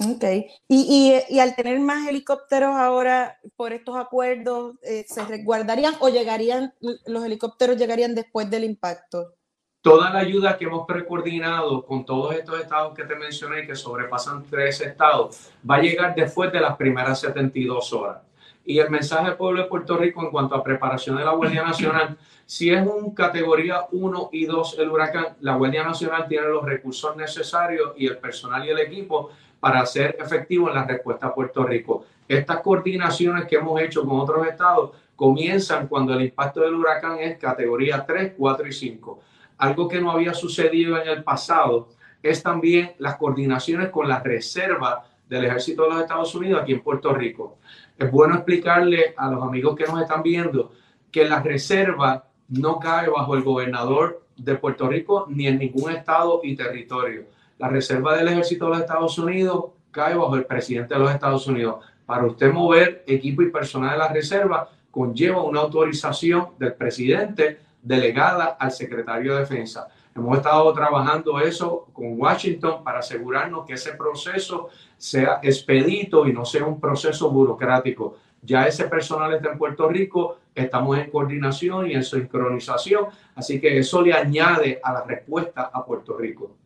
Ok. Y, y, y al tener más helicópteros ahora por estos acuerdos, eh, ¿se resguardarían o llegarían, los helicópteros llegarían después del impacto? Toda la ayuda que hemos precoordinado con todos estos estados que te mencioné, que sobrepasan tres estados, va a llegar después de las primeras 72 horas. Y el mensaje al pueblo de Puerto Rico en cuanto a preparación de la Guardia Nacional, si es un categoría 1 y 2 el huracán, la Guardia Nacional tiene los recursos necesarios y el personal y el equipo para ser efectivo en la respuesta a Puerto Rico. Estas coordinaciones que hemos hecho con otros estados comienzan cuando el impacto del huracán es categoría 3, 4 y 5. Algo que no había sucedido en el pasado es también las coordinaciones con la reserva del ejército de los Estados Unidos aquí en Puerto Rico. Es bueno explicarle a los amigos que nos están viendo que la reserva no cae bajo el gobernador de Puerto Rico ni en ningún estado y territorio la reserva del ejército de los Estados Unidos cae bajo el presidente de los Estados Unidos. Para usted mover equipo y personal de la reserva conlleva una autorización del presidente delegada al secretario de defensa. Hemos estado trabajando eso con Washington para asegurarnos que ese proceso sea expedito y no sea un proceso burocrático. Ya ese personal está en Puerto Rico, estamos en coordinación y en sincronización, así que eso le añade a la respuesta a Puerto Rico.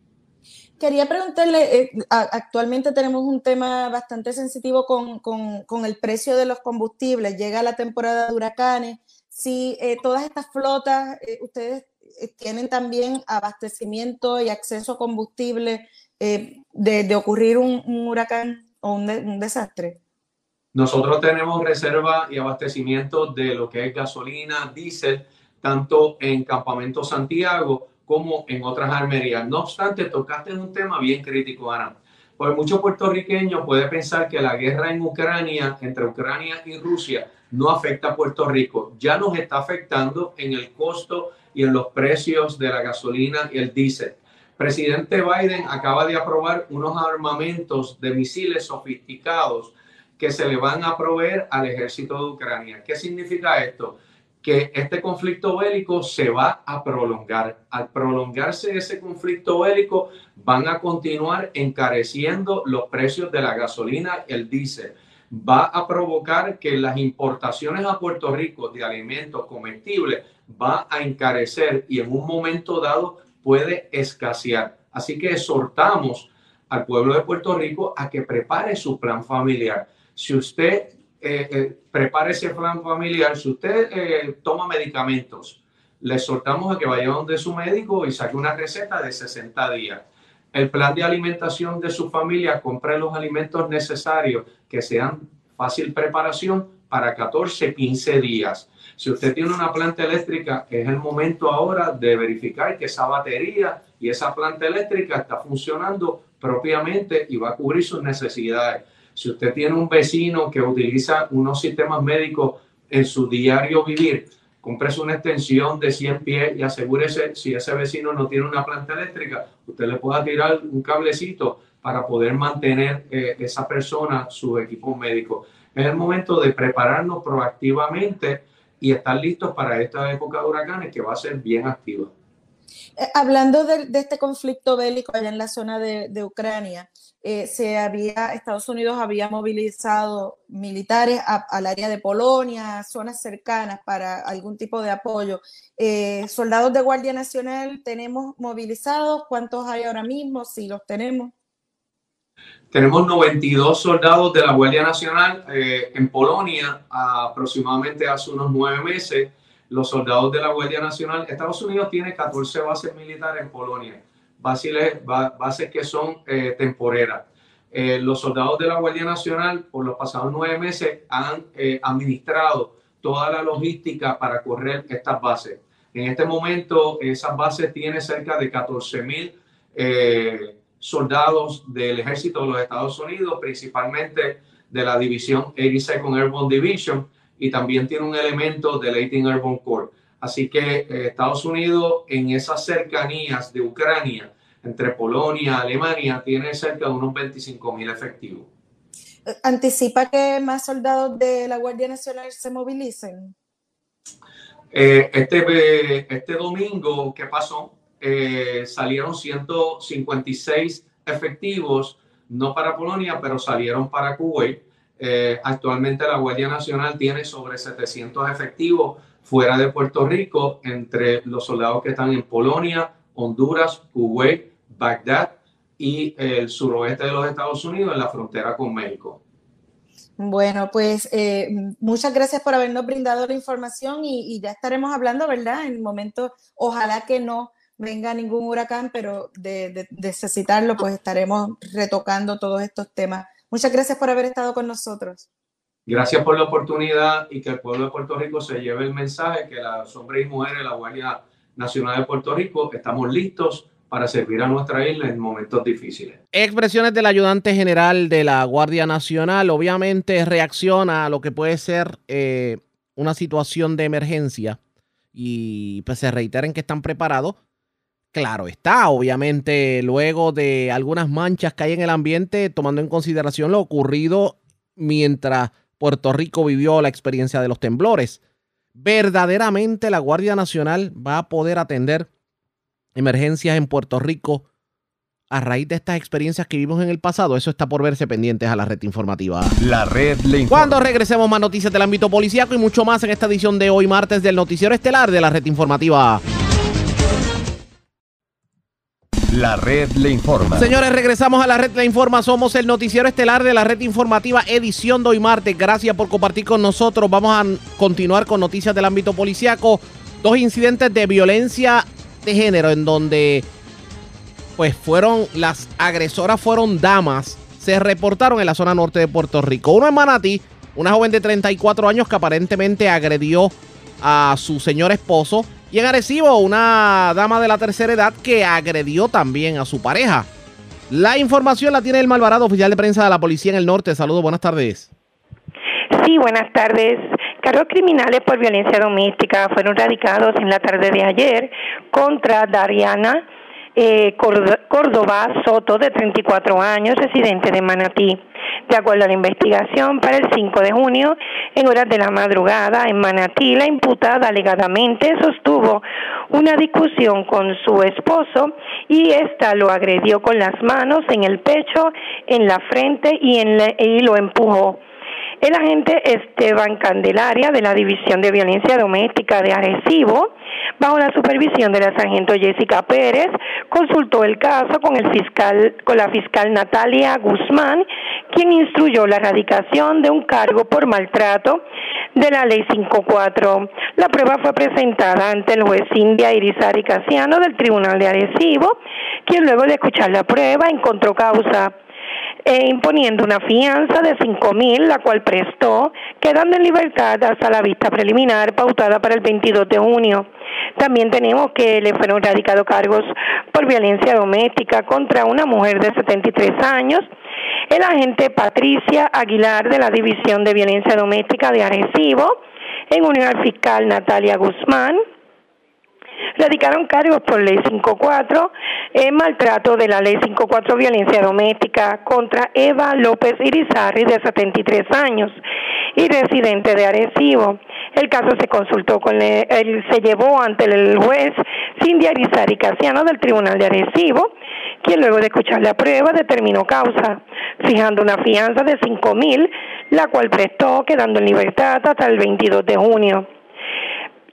Quería preguntarle, eh, actualmente tenemos un tema bastante sensitivo con, con, con, el precio de los combustibles, llega la temporada de huracanes, si eh, todas estas flotas, eh, ustedes tienen también abastecimiento y acceso a combustible de, de, ocurrir un, huracán o un, un desastre. Nosotros tenemos reserva y abastecimiento de lo que es gasolina, diésel, tanto en Campamento Santiago como en otras armerías. No obstante, tocaste un tema bien crítico, Ana. Porque muchos puertorriqueños pueden pensar que la guerra en Ucrania, entre Ucrania y Rusia, no afecta a Puerto Rico. Ya nos está afectando en el costo y en los precios de la gasolina y el diésel. Presidente Biden acaba de aprobar unos armamentos de misiles sofisticados que se le van a proveer al ejército de Ucrania. ¿Qué significa esto? que este conflicto bélico se va a prolongar. Al prolongarse ese conflicto bélico, van a continuar encareciendo los precios de la gasolina y el diésel. Va a provocar que las importaciones a Puerto Rico de alimentos comestibles va a encarecer y en un momento dado puede escasear. Así que exhortamos al pueblo de Puerto Rico a que prepare su plan familiar. Si usted eh, eh, prepare ese plan familiar. Si usted eh, toma medicamentos, le soltamos a que vaya donde su médico y saque una receta de 60 días. El plan de alimentación de su familia, compre los alimentos necesarios que sean fácil preparación para 14, 15 días. Si usted tiene una planta eléctrica, es el momento ahora de verificar que esa batería y esa planta eléctrica está funcionando propiamente y va a cubrir sus necesidades. Si usted tiene un vecino que utiliza unos sistemas médicos en su diario vivir, cómprese una extensión de 100 pies y asegúrese, si ese vecino no tiene una planta eléctrica, usted le pueda tirar un cablecito para poder mantener eh, esa persona su equipo médico. Es el momento de prepararnos proactivamente y estar listos para esta época de huracanes que va a ser bien activa. Eh, hablando de, este conflicto bélico allá en la zona de, Ucrania, eh, se había, Estados Unidos había movilizado militares al área de Polonia, zonas cercanas para algún tipo de apoyo. Eh, soldados de Guardia Nacional tenemos movilizados, ¿cuántos hay ahora mismo? Si los tenemos. Tenemos 92 soldados de la Guardia Nacional en Polonia aproximadamente hace unos nueve meses los soldados de la Guardia Nacional. Estados Unidos tiene 14 bases militares en Polonia, bases, bases que son eh, temporeras. Eh, los soldados de la Guardia Nacional por los pasados nueve meses han eh, administrado toda la logística para correr estas bases. En este momento, esas bases tienen cerca de 14 mil soldados del ejército de los Estados Unidos, principalmente de la división 82nd Airborne Division, y también tiene un elemento del 18 Airborne Corps. Así que eh, Estados Unidos en esas cercanías de Ucrania, entre Polonia, Alemania, tiene cerca de unos 25 mil efectivos. ¿Anticipa que más soldados de la Guardia Nacional se movilicen? Eh, este, este domingo que pasó, eh, salieron 156 efectivos no para Polonia, pero salieron para Kuwait. Eh, actualmente la Guardia Nacional tiene sobre 700 efectivos fuera de Puerto Rico entre los soldados que están en Polonia, Honduras, Kuwait, Bagdad y el suroeste de los Estados Unidos en la frontera con México. Bueno, pues eh, muchas gracias por habernos brindado la información y, ya estaremos hablando, ¿verdad? En el momento, ojalá que no venga ningún huracán, pero de, de, necesitarlo, pues estaremos retocando todos estos temas. Muchas gracias por haber estado con nosotros. Gracias por la oportunidad y que el pueblo de Puerto Rico se lleve el mensaje que las hombres y mujeres de la Guardia Nacional de Puerto Rico estamos listos para servir a nuestra isla en momentos difíciles. Expresiones del ayudante general de la Guardia Nacional obviamente reacciona a lo que puede ser eh, una situación de emergencia y pues se reiteren que están preparados. Claro está, obviamente luego de algunas manchas que hay en el ambiente, tomando en consideración lo ocurrido mientras Puerto Rico vivió la experiencia de los temblores. Verdaderamente la Guardia Nacional va a poder atender emergencias en Puerto Rico a raíz de estas experiencias que vivimos en el pasado. Eso está por verse pendientes a la red informativa. La red le informa. Cuando regresemos más noticias del ámbito policíaco y mucho más en esta edición de hoy martes del noticiero estelar de la red informativa. La red le informa. Señores, regresamos a la red le informa. Somos el noticiero estelar de la red informativa edición de hoy martes. Gracias por compartir con nosotros. Vamos a continuar con noticias del ámbito policíaco. Dos incidentes de violencia de género en donde pues fueron las agresoras fueron damas se reportaron en la zona norte de Puerto Rico. Uno en Manatí, una joven de 34 años que aparentemente agredió a su señor esposo y en Arecibo una dama de la tercera edad que agredió también a su pareja. La información la tiene el Malvarado, oficial de prensa de la policía en el norte. Saludos, buenas tardes. Sí, buenas tardes. Cargos criminales por violencia doméstica fueron radicados en la tarde de ayer contra Dariana eh, Córdoba Soto, de 34 años, residente de Manatí. De acuerdo a la investigación, para el 5 de junio, en horas de la madrugada, en Manatí, la imputada alegadamente sostuvo una discusión con su esposo y ésta lo agredió con las manos en el pecho, en la frente y, en y lo empujó. El agente Esteban Candelaria de la División de Violencia Doméstica de Arecibo, bajo la supervisión de la sargento Jessica Pérez, consultó el caso con el fiscal con la fiscal Natalia Guzmán, quien instruyó la erradicación de un cargo por maltrato de la Ley 54. La prueba fue presentada ante el juez India Irizarry Casiano del Tribunal de Arecibo, quien luego de escuchar la prueba encontró causa e imponiendo una fianza de cinco mil, la cual prestó, quedando en libertad hasta la vista preliminar pautada para el 22 de junio. También tenemos que le fueron radicados cargos por violencia doméstica contra una mujer de 73 años, el agente Patricia Aguilar de la División de Violencia Doméstica de Arecibo, en unión al fiscal Natalia Guzmán, radicaron cargos por ley 54, en maltrato de la ley 54 violencia doméstica contra Eva López Irizarri de 73 años y residente de Arecibo. El caso se consultó con el, se llevó ante el juez Cindy Arizari Casiano del Tribunal de Arecibo, quien luego de escuchar la prueba determinó causa, fijando una fianza de cinco mil, la cual prestó quedando en libertad hasta el 22 de junio.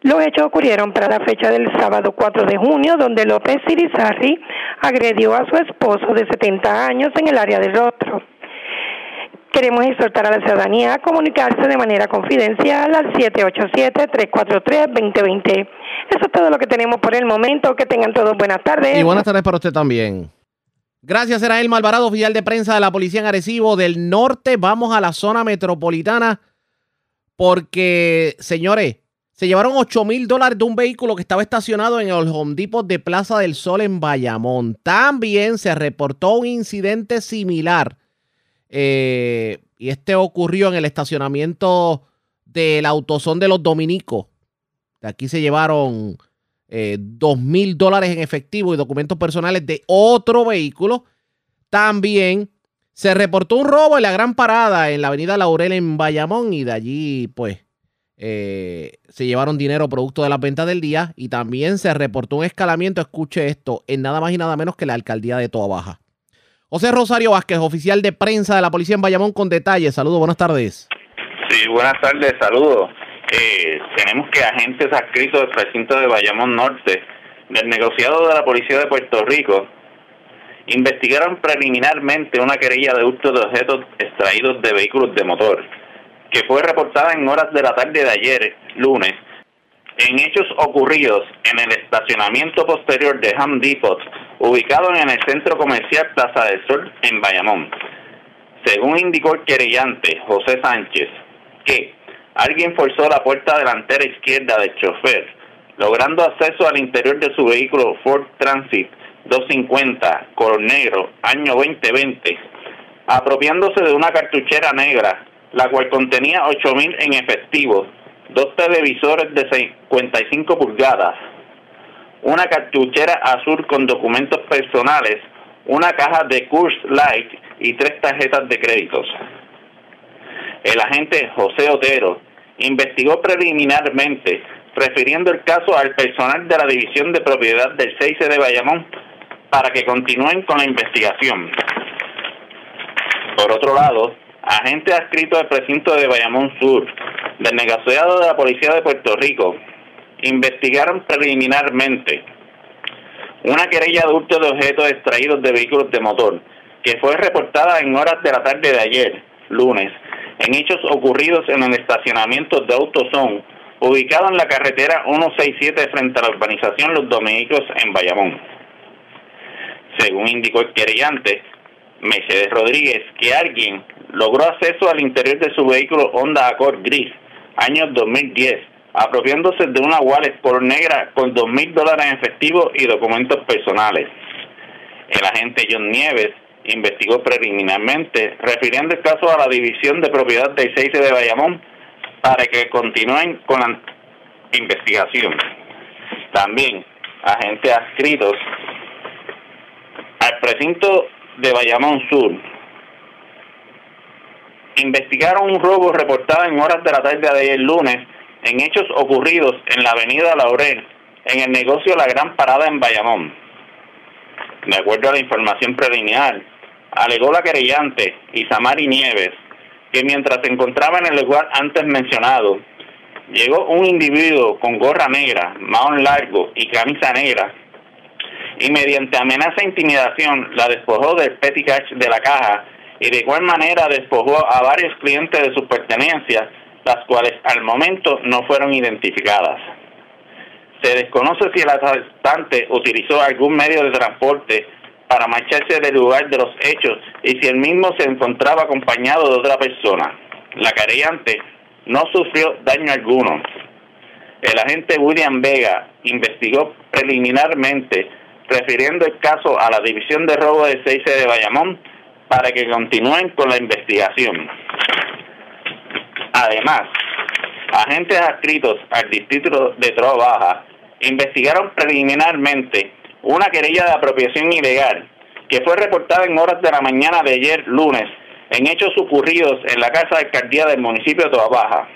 Los hechos ocurrieron para la fecha del sábado 4 de junio, donde López Irizarri agredió a su esposo de 70 años en el área del rostro. Queremos exhortar a la ciudadanía a comunicarse de manera confidencial al 787-343-2020. Eso es todo lo que tenemos por el momento. Que tengan todos buenas tardes. Y buenas tardes para usted también. Gracias, era el Malvarado, oficial de prensa de la Policía en Arecibo del Norte. Vamos a la zona metropolitana porque, señores, se llevaron 8 mil dólares de un vehículo que estaba estacionado en el Home Depot de Plaza del Sol en Bayamón. También se reportó un incidente similar. Eh, y este ocurrió en el estacionamiento del autosón de los dominicos. De aquí se llevaron eh, 2 mil dólares en efectivo y documentos personales de otro vehículo. También se reportó un robo en la gran parada en la avenida Laurel en Bayamón y de allí pues eh, se llevaron dinero producto de las ventas del día y también se reportó un escalamiento, escuche esto, en nada más y nada menos que la alcaldía de Toa Baja. José Rosario Vázquez, oficial de prensa de la policía en Bayamón, con detalles. Saludos, buenas tardes. Sí, buenas tardes, saludos. Eh, tenemos que agentes adscritos del precinto de Bayamón Norte, del negociado de la Policía de Puerto Rico, investigaron preliminarmente una querella de hurto de objetos extraídos de vehículos de motor, que fue reportada en horas de la tarde de ayer, lunes, en hechos ocurridos en el estacionamiento posterior de Ham Depot, ubicado en el centro comercial Plaza del Sol en Bayamón. Según indicó el querellante José Sánchez, que alguien forzó la puerta delantera izquierda del chofer, logrando acceso al interior de su vehículo Ford Transit 250 color negro, año 2020, apropiándose de una cartuchera negra, la cual contenía 8.000 en efectivo, dos televisores de 55 pulgadas, una cartuchera azul con documentos personales, una caja de Curse Light y tres tarjetas de créditos. El agente José Otero investigó preliminarmente, refiriendo el caso al personal de la División de Propiedad del 6 de Bayamón para que continúen con la investigación. Por otro lado, agentes adscritos al precinto de Bayamón Sur, del negociado de la Policía de Puerto Rico, investigaron preliminarmente una querella de hurto de objetos extraídos de vehículos de motor, que fue reportada en horas de la tarde de ayer, lunes, en hechos ocurridos en el estacionamiento de AutoZone, ubicado en la carretera 167 frente a la urbanización Los Dominicos en Bayamón. Según indicó el querellante, Mercedes Rodríguez, que alguien logró acceso al interior de su vehículo Honda Accord gris, año 2010, apropiándose de una wallet por negra con dos mil dólares en efectivo y documentos personales. El agente John Nieves investigó preliminarmente, refiriendo el caso a la División de Propiedad del 6 de Bayamón para que continúen con la investigación. También agentes adscritos al precinto de Bayamón Sur investigaron un robo reportado en horas de la tarde de ayer lunes en hechos ocurridos en la avenida Laurel, en el negocio La Gran Parada en Bayamón. De acuerdo a la información preliminar, alegó la querellante Isamari Nieves que mientras se encontraba en el lugar antes mencionado, llegó un individuo con gorra negra, maón largo y camisa negra y mediante amenaza e intimidación la despojó del petty cash de la caja y de igual manera despojó a varios clientes de sus pertenencias, las cuales al momento no fueron identificadas. Se desconoce si el asaltante utilizó algún medio de transporte para marcharse del lugar de los hechos y si el mismo se encontraba acompañado de otra persona. La querellante no sufrió daño alguno. El agente William Vega investigó preliminarmente refiriendo el caso a la División de Robo de 6 de Bayamón para que continúen con la investigación. Además, agentes adscritos al Distrito de Troa Baja investigaron preliminarmente una querella de apropiación ilegal que fue reportada en horas de la mañana de ayer lunes en hechos ocurridos en la casa de alcaldía del municipio de Troa Baja.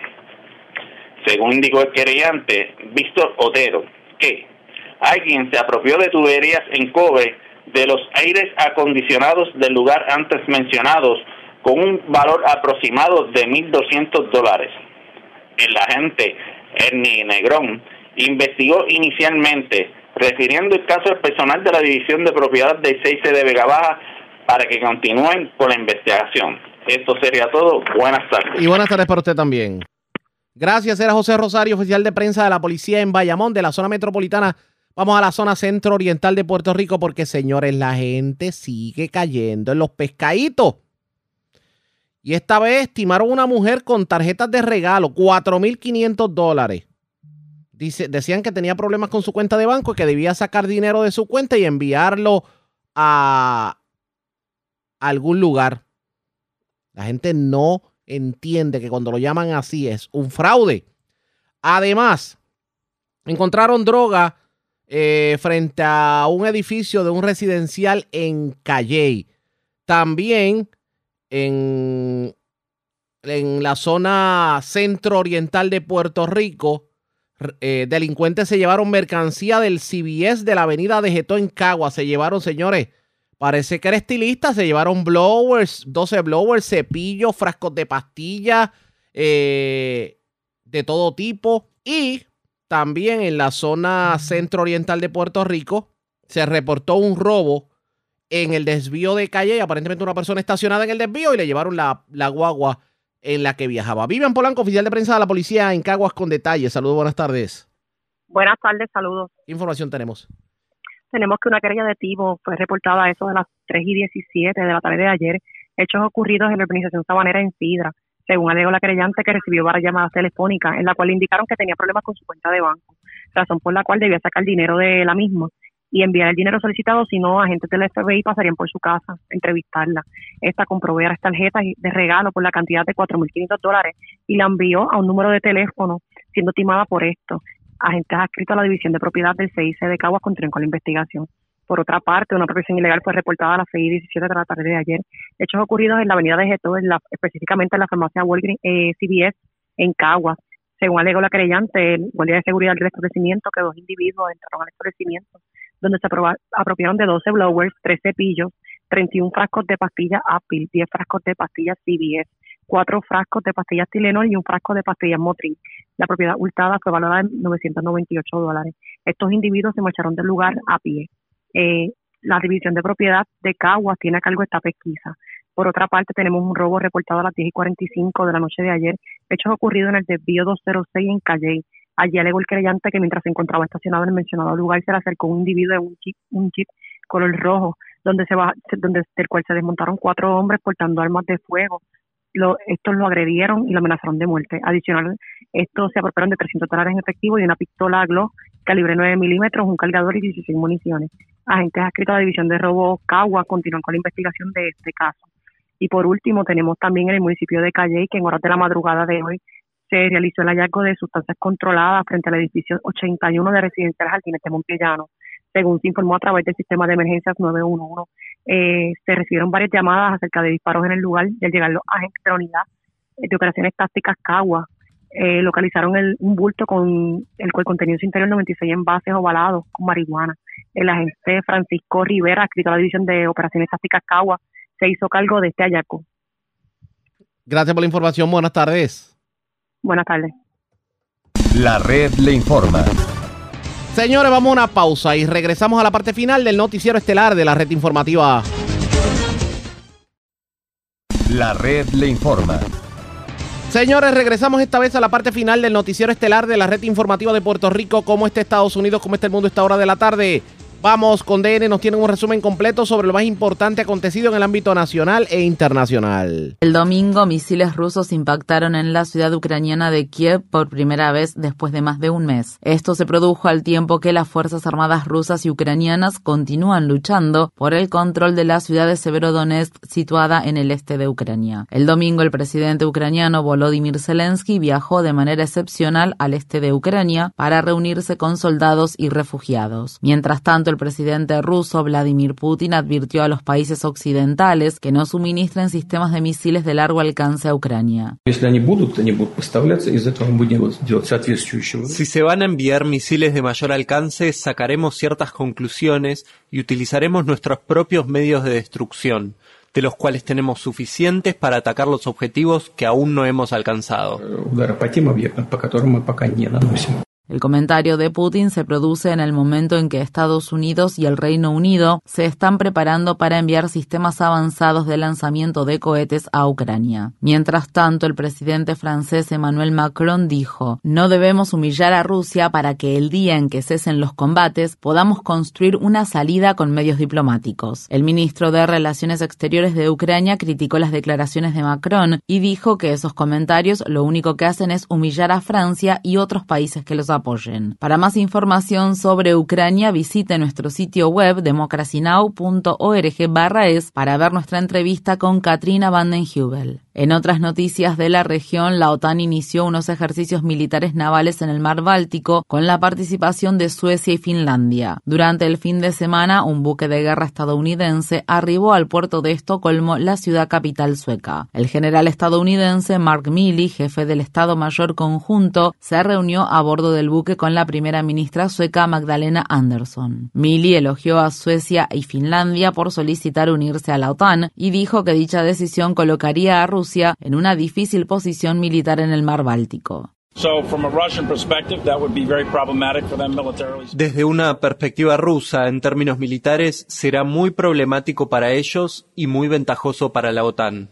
Según indicó el querellante Víctor Otero, que alguien se apropió de tuberías en cobre de los aires acondicionados del lugar antes mencionados con un valor aproximado de 1.200 dólares. El agente Ernie Negrón investigó inicialmente, refiriendo el caso al personal de la División de Propiedad del 6 de Vega Baja para que continúen con la investigación. Esto sería todo. Buenas tardes. Y buenas tardes para usted también. Gracias, era José Rosario, oficial de prensa de la policía en Bayamón, de la zona metropolitana. Vamos a la zona centro-oriental de Puerto Rico porque, señores, la gente sigue cayendo en los pescaditos. Y esta vez estimaron una mujer con tarjetas de regalo, 4.500 dólares. Dice, decían que tenía problemas con su cuenta de banco y que debía sacar dinero de su cuenta y enviarlo a algún lugar. La gente no entiende que cuando lo llaman así es un fraude. Además, encontraron droga eh, frente a un edificio de un residencial en Calley. También en, en la zona centro-oriental de Puerto Rico, eh, delincuentes se llevaron mercancía del CBS de la avenida de Getó en Cagua. Se llevaron, señores, Parece que era estilista. Se llevaron blowers, 12 blowers, cepillos, frascos de pastillas eh, de todo tipo. Y también en la zona centro-oriental de Puerto Rico se reportó un robo en el desvío de calle. Aparentemente una persona estacionada en el desvío y le llevaron la, la guagua en la que viajaba. Vivian Polanco, oficial de prensa de la policía en Caguas con detalles. Saludos, buenas tardes. Buenas tardes, saludos. ¿Qué información tenemos? Tenemos que una querella de timo fue reportada a eso de las 3 y 17 de la tarde de ayer, hechos ocurridos en la organización Sabanera en Sidra, según alegó la querellante que recibió varias llamadas telefónicas en la cual indicaron que tenía problemas con su cuenta de banco, razón por la cual debía sacar dinero de la misma y enviar el dinero solicitado, si no, agentes del FBI pasarían por su casa, entrevistarla. Esta comprobó las tarjetas de regalo por la cantidad de 4.500 dólares y la envió a un número de teléfono, siendo timada por esto. Agentes adscritos a la División de Propiedad del CIC de Caguas continúan con la investigación. Por otra parte, una protección ilegal fue reportada a las 6 y 17 de la tarde de ayer. Hechos ocurridos en la avenida de Geto, en la, específicamente en la farmacia Walgreens eh, CBS en Caguas. Según alegó la querellante, el guardia de seguridad del establecimiento que dos individuos entraron al establecimiento donde se apropiaron de 12 blowers, 3 cepillos, 31 frascos de pastillas Apple, 10 frascos de pastillas CBS, 4 frascos de pastillas Tylenol y un frasco de pastillas Motrin. La propiedad hurtada fue valorada en 998 dólares. Estos individuos se marcharon del lugar a pie. Eh, la división de propiedad de Caguas tiene a cargo esta pesquisa. Por otra parte, tenemos un robo reportado a las 10 y 45 de la noche de ayer, hechos ocurridos en el desvío 206 en Calle. Allí alegó el creyente que mientras se encontraba estacionado en el mencionado lugar se le acercó un individuo en un jeep, un jeep color rojo, donde se va, donde del cual se desmontaron cuatro hombres portando armas de fuego. Lo, estos lo agredieron y lo amenazaron de muerte. Adicional, estos se apropiaron de 300 dólares en efectivo y una pistola Glock calibre 9 milímetros, un cargador y 16 municiones. Agentes adscritos a la División de Robo Cagua continúan con la investigación de este caso. Y por último, tenemos también en el municipio de Calle, que en horas de la madrugada de hoy se realizó el hallazgo de sustancias controladas frente al edificio 81 de Residencial Jardines de Montellano. Según se informó a través del sistema de emergencias 911, eh, se recibieron varias llamadas acerca de disparos en el lugar y al llegar los agentes de la unidad de operaciones tácticas Cagua eh, localizaron el, un bulto con el cual contenido su interior 96 envases ovalados con marihuana. El agente Francisco Rivera, escrito a la División de Operaciones Tácticas Cagua, se hizo cargo de este hallazgo. Gracias por la información. Buenas tardes. Buenas tardes. La red le informa. Señores, vamos a una pausa y regresamos a la parte final del noticiero estelar de la red informativa. La red le informa. Señores, regresamos esta vez a la parte final del noticiero estelar de la red informativa de Puerto Rico. ¿Cómo está Estados Unidos? ¿Cómo está el mundo a esta hora de la tarde? Vamos con DN, nos tienen un resumen completo sobre lo más importante acontecido en el ámbito nacional e internacional. El domingo, misiles rusos impactaron en la ciudad ucraniana de Kiev por primera vez después de más de un mes. Esto se produjo al tiempo que las Fuerzas Armadas rusas y ucranianas continúan luchando por el control de la ciudad de Severodonetsk situada en el este de Ucrania. El domingo, el presidente ucraniano Volodymyr Zelensky viajó de manera excepcional al este de Ucrania para reunirse con soldados y refugiados. Mientras tanto, el presidente ruso Vladimir Putin advirtió a los países occidentales que no suministren sistemas de misiles de largo alcance a Ucrania. Si se van a enviar misiles de mayor alcance, sacaremos ciertas conclusiones y utilizaremos nuestros propios medios de destrucción de los cuales tenemos suficientes para atacar los objetivos que aún no hemos alcanzado. El comentario de Putin se produce en el momento en que Estados Unidos y el Reino Unido se están preparando para enviar sistemas avanzados de lanzamiento de cohetes a Ucrania. Mientras tanto, el presidente francés Emmanuel Macron dijo, no debemos humillar a Rusia para que el día en que cesen los combates podamos construir una salida con medios diplomáticos. El ministro de Relaciones Exteriores de Ucrania criticó las declaraciones de Macron y dijo que esos comentarios lo único que hacen es humillar a Francia y otros países que los apoyen. Para más información sobre Ucrania, visite nuestro sitio web democracynow.org es para ver nuestra entrevista con Katrina Vandenhubel. En otras noticias de la región, la OTAN inició unos ejercicios militares navales en el mar Báltico con la participación de Suecia y Finlandia. Durante el fin de semana, un buque de guerra estadounidense arribó al puerto de Estocolmo, la ciudad capital sueca. El general estadounidense Mark Milley, jefe del Estado Mayor Conjunto, se reunió a bordo del buque con la primera ministra sueca Magdalena Andersson. Milley elogió a Suecia y Finlandia por solicitar unirse a la OTAN y dijo que dicha decisión colocaría a Rusia en una difícil posición militar en el mar Báltico. Desde una perspectiva rusa, en términos militares, será muy problemático para ellos y muy ventajoso para la OTAN.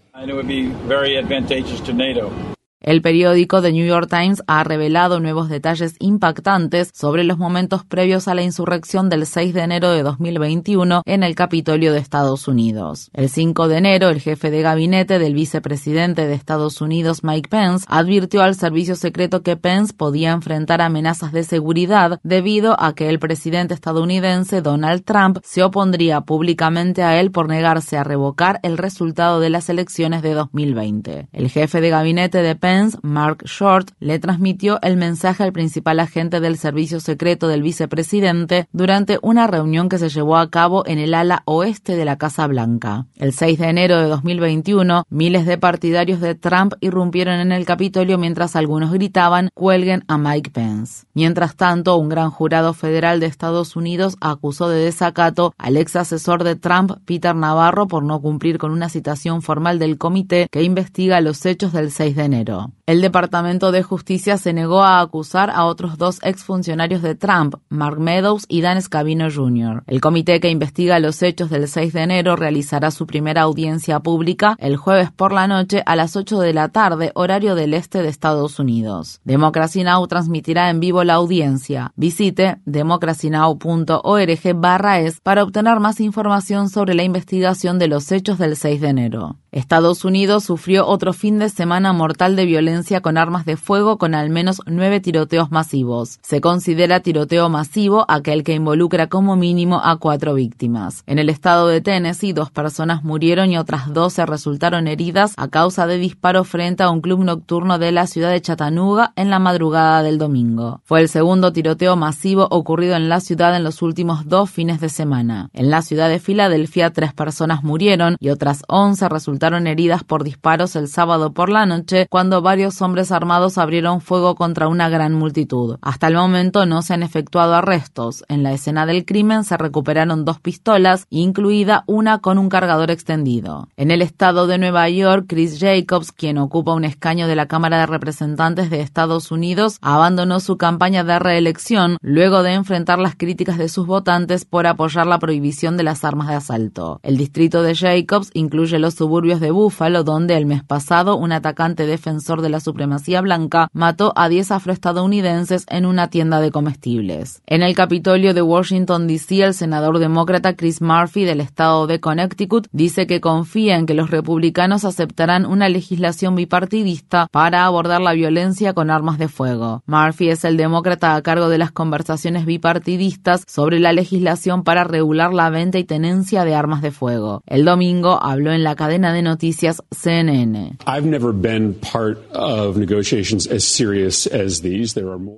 El periódico The New York Times ha revelado nuevos detalles impactantes sobre los momentos previos a la insurrección del 6 de enero de 2021 en el Capitolio de Estados Unidos. El 5 de enero, el jefe de gabinete del vicepresidente de Estados Unidos, Mike Pence, advirtió al servicio secreto que Pence podía enfrentar amenazas de seguridad debido a que el presidente estadounidense Donald Trump se opondría públicamente a él por negarse a revocar el resultado de las elecciones de 2020. El jefe de gabinete de Pence Mark Short, le transmitió el mensaje al principal agente del servicio secreto del vicepresidente durante una reunión que se llevó a cabo en el ala oeste de la Casa Blanca. El 6 de enero de 2021, miles de partidarios de Trump irrumpieron en el Capitolio mientras algunos gritaban cuelguen a Mike Pence. Mientras tanto, un gran jurado federal de Estados Unidos acusó de desacato al ex asesor de Trump, Peter Navarro, por no cumplir con una citación formal del comité que investiga los hechos del 6 de enero. El Departamento de Justicia se negó a acusar a otros dos exfuncionarios de Trump, Mark Meadows y Dan Scavino Jr. El comité que investiga los hechos del 6 de enero realizará su primera audiencia pública el jueves por la noche a las 8 de la tarde, horario del este de Estados Unidos. Democracy Now! transmitirá en vivo la audiencia. Visite democracynow.org barra es para obtener más información sobre la investigación de los hechos del 6 de enero. Estados Unidos sufrió otro fin de semana mortal de violencia con armas de fuego con al menos nueve tiroteos masivos. Se considera tiroteo masivo aquel que involucra como mínimo a cuatro víctimas. En el estado de Tennessee, dos personas murieron y otras doce resultaron heridas a causa de disparos frente a un club nocturno de la ciudad de Chattanooga en la madrugada del domingo. Fue el segundo tiroteo masivo ocurrido en la ciudad en los últimos dos fines de semana. En la ciudad de Filadelfia, tres personas murieron y otras once resultaron heridas por disparos el sábado por la noche cuando varios hombres armados abrieron fuego contra una gran multitud. Hasta el momento no se han efectuado arrestos. En la escena del crimen se recuperaron dos pistolas, incluida una con un cargador extendido. En el estado de Nueva York, Chris Jacobs, quien ocupa un escaño de la Cámara de Representantes de Estados Unidos, abandonó su campaña de reelección luego de enfrentar las críticas de sus votantes por apoyar la prohibición de las armas de asalto. El distrito de Jacobs incluye los suburbios de Búfalo, donde el mes pasado un atacante defensor de la supremacía blanca mató a 10 afroestadounidenses en una tienda de comestibles. En el Capitolio de Washington, D.C., el senador demócrata Chris Murphy del estado de Connecticut dice que confía en que los republicanos aceptarán una legislación bipartidista para abordar la violencia con armas de fuego. Murphy es el demócrata a cargo de las conversaciones bipartidistas sobre la legislación para regular la venta y tenencia de armas de fuego. El domingo habló en la cadena de noticias CNN.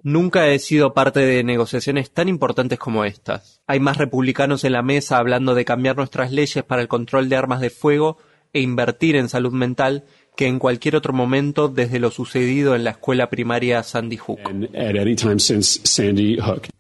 Nunca he sido parte de negociaciones tan importantes como estas. Hay más republicanos en la mesa hablando de cambiar nuestras leyes para el control de armas de fuego e invertir en salud mental que en cualquier otro momento desde lo sucedido en la escuela primaria Sandy Hook.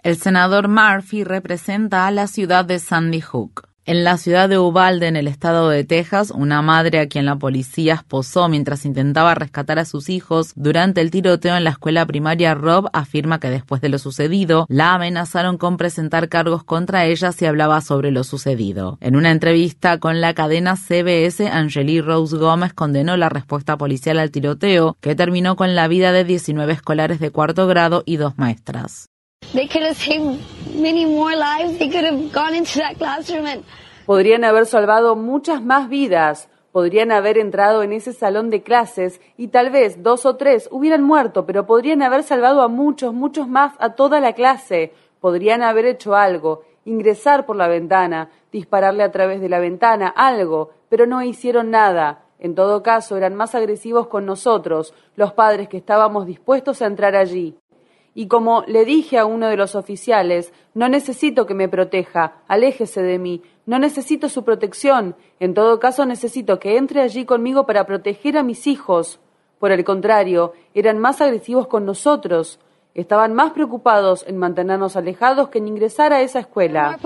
El senador Murphy representa a la ciudad de Sandy Hook. En la ciudad de Uvalde, en el estado de Texas, una madre a quien la policía esposó mientras intentaba rescatar a sus hijos durante el tiroteo en la escuela primaria Rob afirma que después de lo sucedido, la amenazaron con presentar cargos contra ella si hablaba sobre lo sucedido. En una entrevista con la cadena CBS, Angelique Rose Gómez condenó la respuesta policial al tiroteo, que terminó con la vida de 19 escolares de cuarto grado y dos maestras. Podrían haber salvado muchas más vidas. Podrían haber entrado en ese salón de clases y tal vez dos o tres hubieran muerto, pero podrían haber salvado a muchos, muchos más, a toda la clase. Podrían haber hecho algo, ingresar por la ventana, dispararle a través de la ventana, algo, pero no hicieron nada. En todo caso, eran más agresivos con nosotros, los padres que estábamos dispuestos a entrar allí. Y como le dije a uno de los oficiales, no necesito que me proteja, aléjese de mí, no necesito su protección, en todo caso necesito que entre allí conmigo para proteger a mis hijos. Por el contrario, eran más agresivos con nosotros. Estaban más preocupados en mantenernos alejados que en ingresar a esa escuela.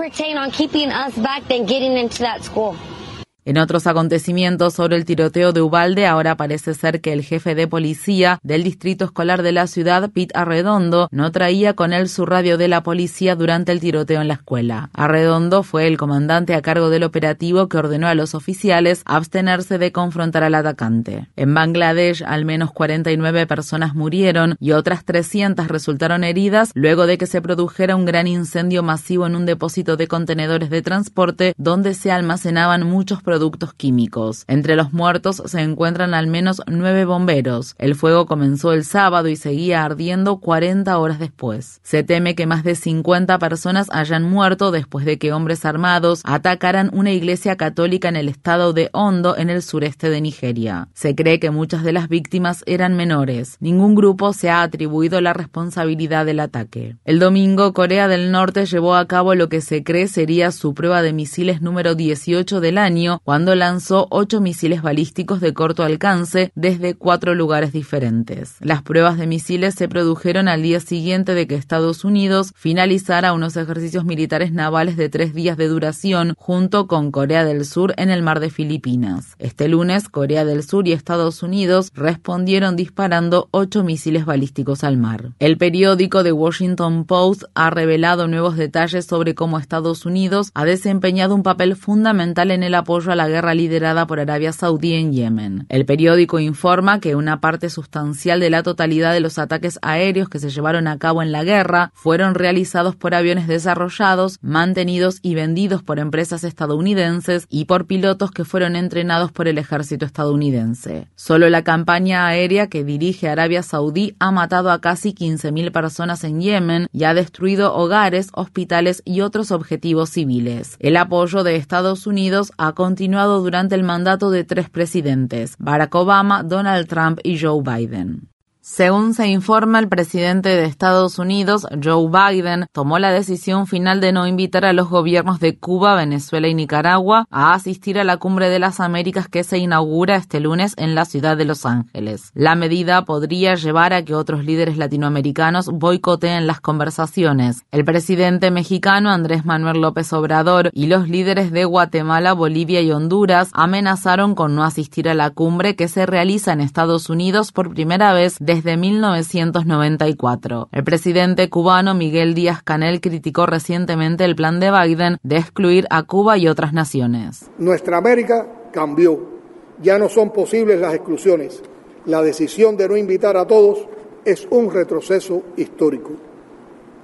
En otros acontecimientos sobre el tiroteo de Ubalde, ahora parece ser que el jefe de policía del distrito escolar de la ciudad, Pete Arredondo, no traía con él su radio de la policía durante el tiroteo en la escuela. Arredondo fue el comandante a cargo del operativo que ordenó a los oficiales abstenerse de confrontar al atacante. En Bangladesh, al menos 49 personas murieron y otras 300 resultaron heridas luego de que se produjera un gran incendio masivo en un depósito de contenedores de transporte donde se almacenaban muchos productos químicos. Entre los muertos se encuentran al menos nueve bomberos. El fuego comenzó el sábado y seguía ardiendo 40 horas después. Se teme que más de 50 personas hayan muerto después de que hombres armados atacaran una iglesia católica en el estado de Hondo, en el sureste de Nigeria. Se cree que muchas de las víctimas eran menores. Ningún grupo se ha atribuido la responsabilidad del ataque. El domingo, Corea del Norte llevó a cabo lo que se cree sería su prueba de misiles número 18 del año cuando lanzó ocho misiles balísticos de corto alcance desde cuatro lugares diferentes. Las pruebas de misiles se produjeron al día siguiente de que Estados Unidos finalizara unos ejercicios militares navales de tres días de duración junto con Corea del Sur en el mar de Filipinas. Este lunes, Corea del Sur y Estados Unidos respondieron disparando ocho misiles balísticos al mar. El periódico The Washington Post ha revelado nuevos detalles sobre cómo Estados Unidos ha desempeñado un papel fundamental en el apoyo a la guerra liderada por Arabia Saudí en Yemen. El periódico informa que una parte sustancial de la totalidad de los ataques aéreos que se llevaron a cabo en la guerra fueron realizados por aviones desarrollados, mantenidos y vendidos por empresas estadounidenses y por pilotos que fueron entrenados por el ejército estadounidense. Solo la campaña aérea que dirige Arabia Saudí ha matado a casi 15.000 personas en Yemen y ha destruido hogares, hospitales y otros objetivos civiles. El apoyo de Estados Unidos ha continuado continuado durante el mandato de tres presidentes, Barack Obama, Donald Trump y Joe Biden. Según se informa, el presidente de Estados Unidos, Joe Biden, tomó la decisión final de no invitar a los gobiernos de Cuba, Venezuela y Nicaragua a asistir a la Cumbre de las Américas que se inaugura este lunes en la ciudad de Los Ángeles. La medida podría llevar a que otros líderes latinoamericanos boicoteen las conversaciones. El presidente mexicano Andrés Manuel López Obrador y los líderes de Guatemala, Bolivia y Honduras amenazaron con no asistir a la cumbre que se realiza en Estados Unidos por primera vez desde desde 1994. El presidente cubano Miguel Díaz Canel criticó recientemente el plan de Biden de excluir a Cuba y otras naciones. Nuestra América cambió. Ya no son posibles las exclusiones. La decisión de no invitar a todos es un retroceso histórico.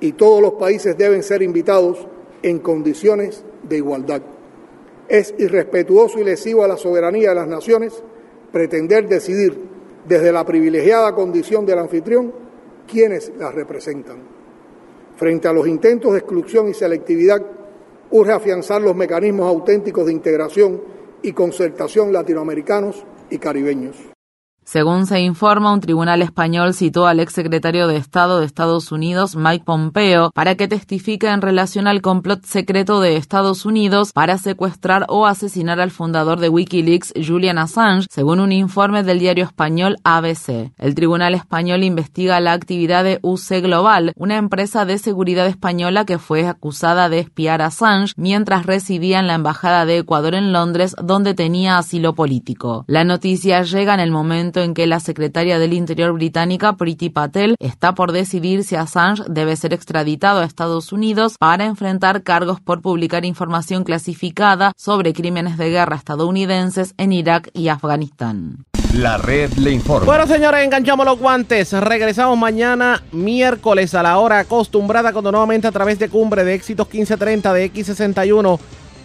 Y todos los países deben ser invitados en condiciones de igualdad. Es irrespetuoso y lesivo a la soberanía de las naciones pretender decidir desde la privilegiada condición del anfitrión quienes las representan. Frente a los intentos de exclusión y selectividad, urge afianzar los mecanismos auténticos de integración y concertación latinoamericanos y caribeños. Según se informa, un tribunal español citó al exsecretario de Estado de Estados Unidos, Mike Pompeo, para que testifique en relación al complot secreto de Estados Unidos para secuestrar o asesinar al fundador de Wikileaks, Julian Assange, según un informe del diario español ABC. El tribunal español investiga la actividad de UC Global, una empresa de seguridad española que fue acusada de espiar a Assange mientras residía en la Embajada de Ecuador en Londres, donde tenía asilo político. La noticia llega en el momento en que la secretaria del Interior británica, Priti Patel, está por decidir si Assange debe ser extraditado a Estados Unidos para enfrentar cargos por publicar información clasificada sobre crímenes de guerra estadounidenses en Irak y Afganistán. La red le informa. Bueno, señores, enganchamos los guantes. Regresamos mañana miércoles a la hora acostumbrada, cuando nuevamente a través de Cumbre de Éxitos 1530 de X61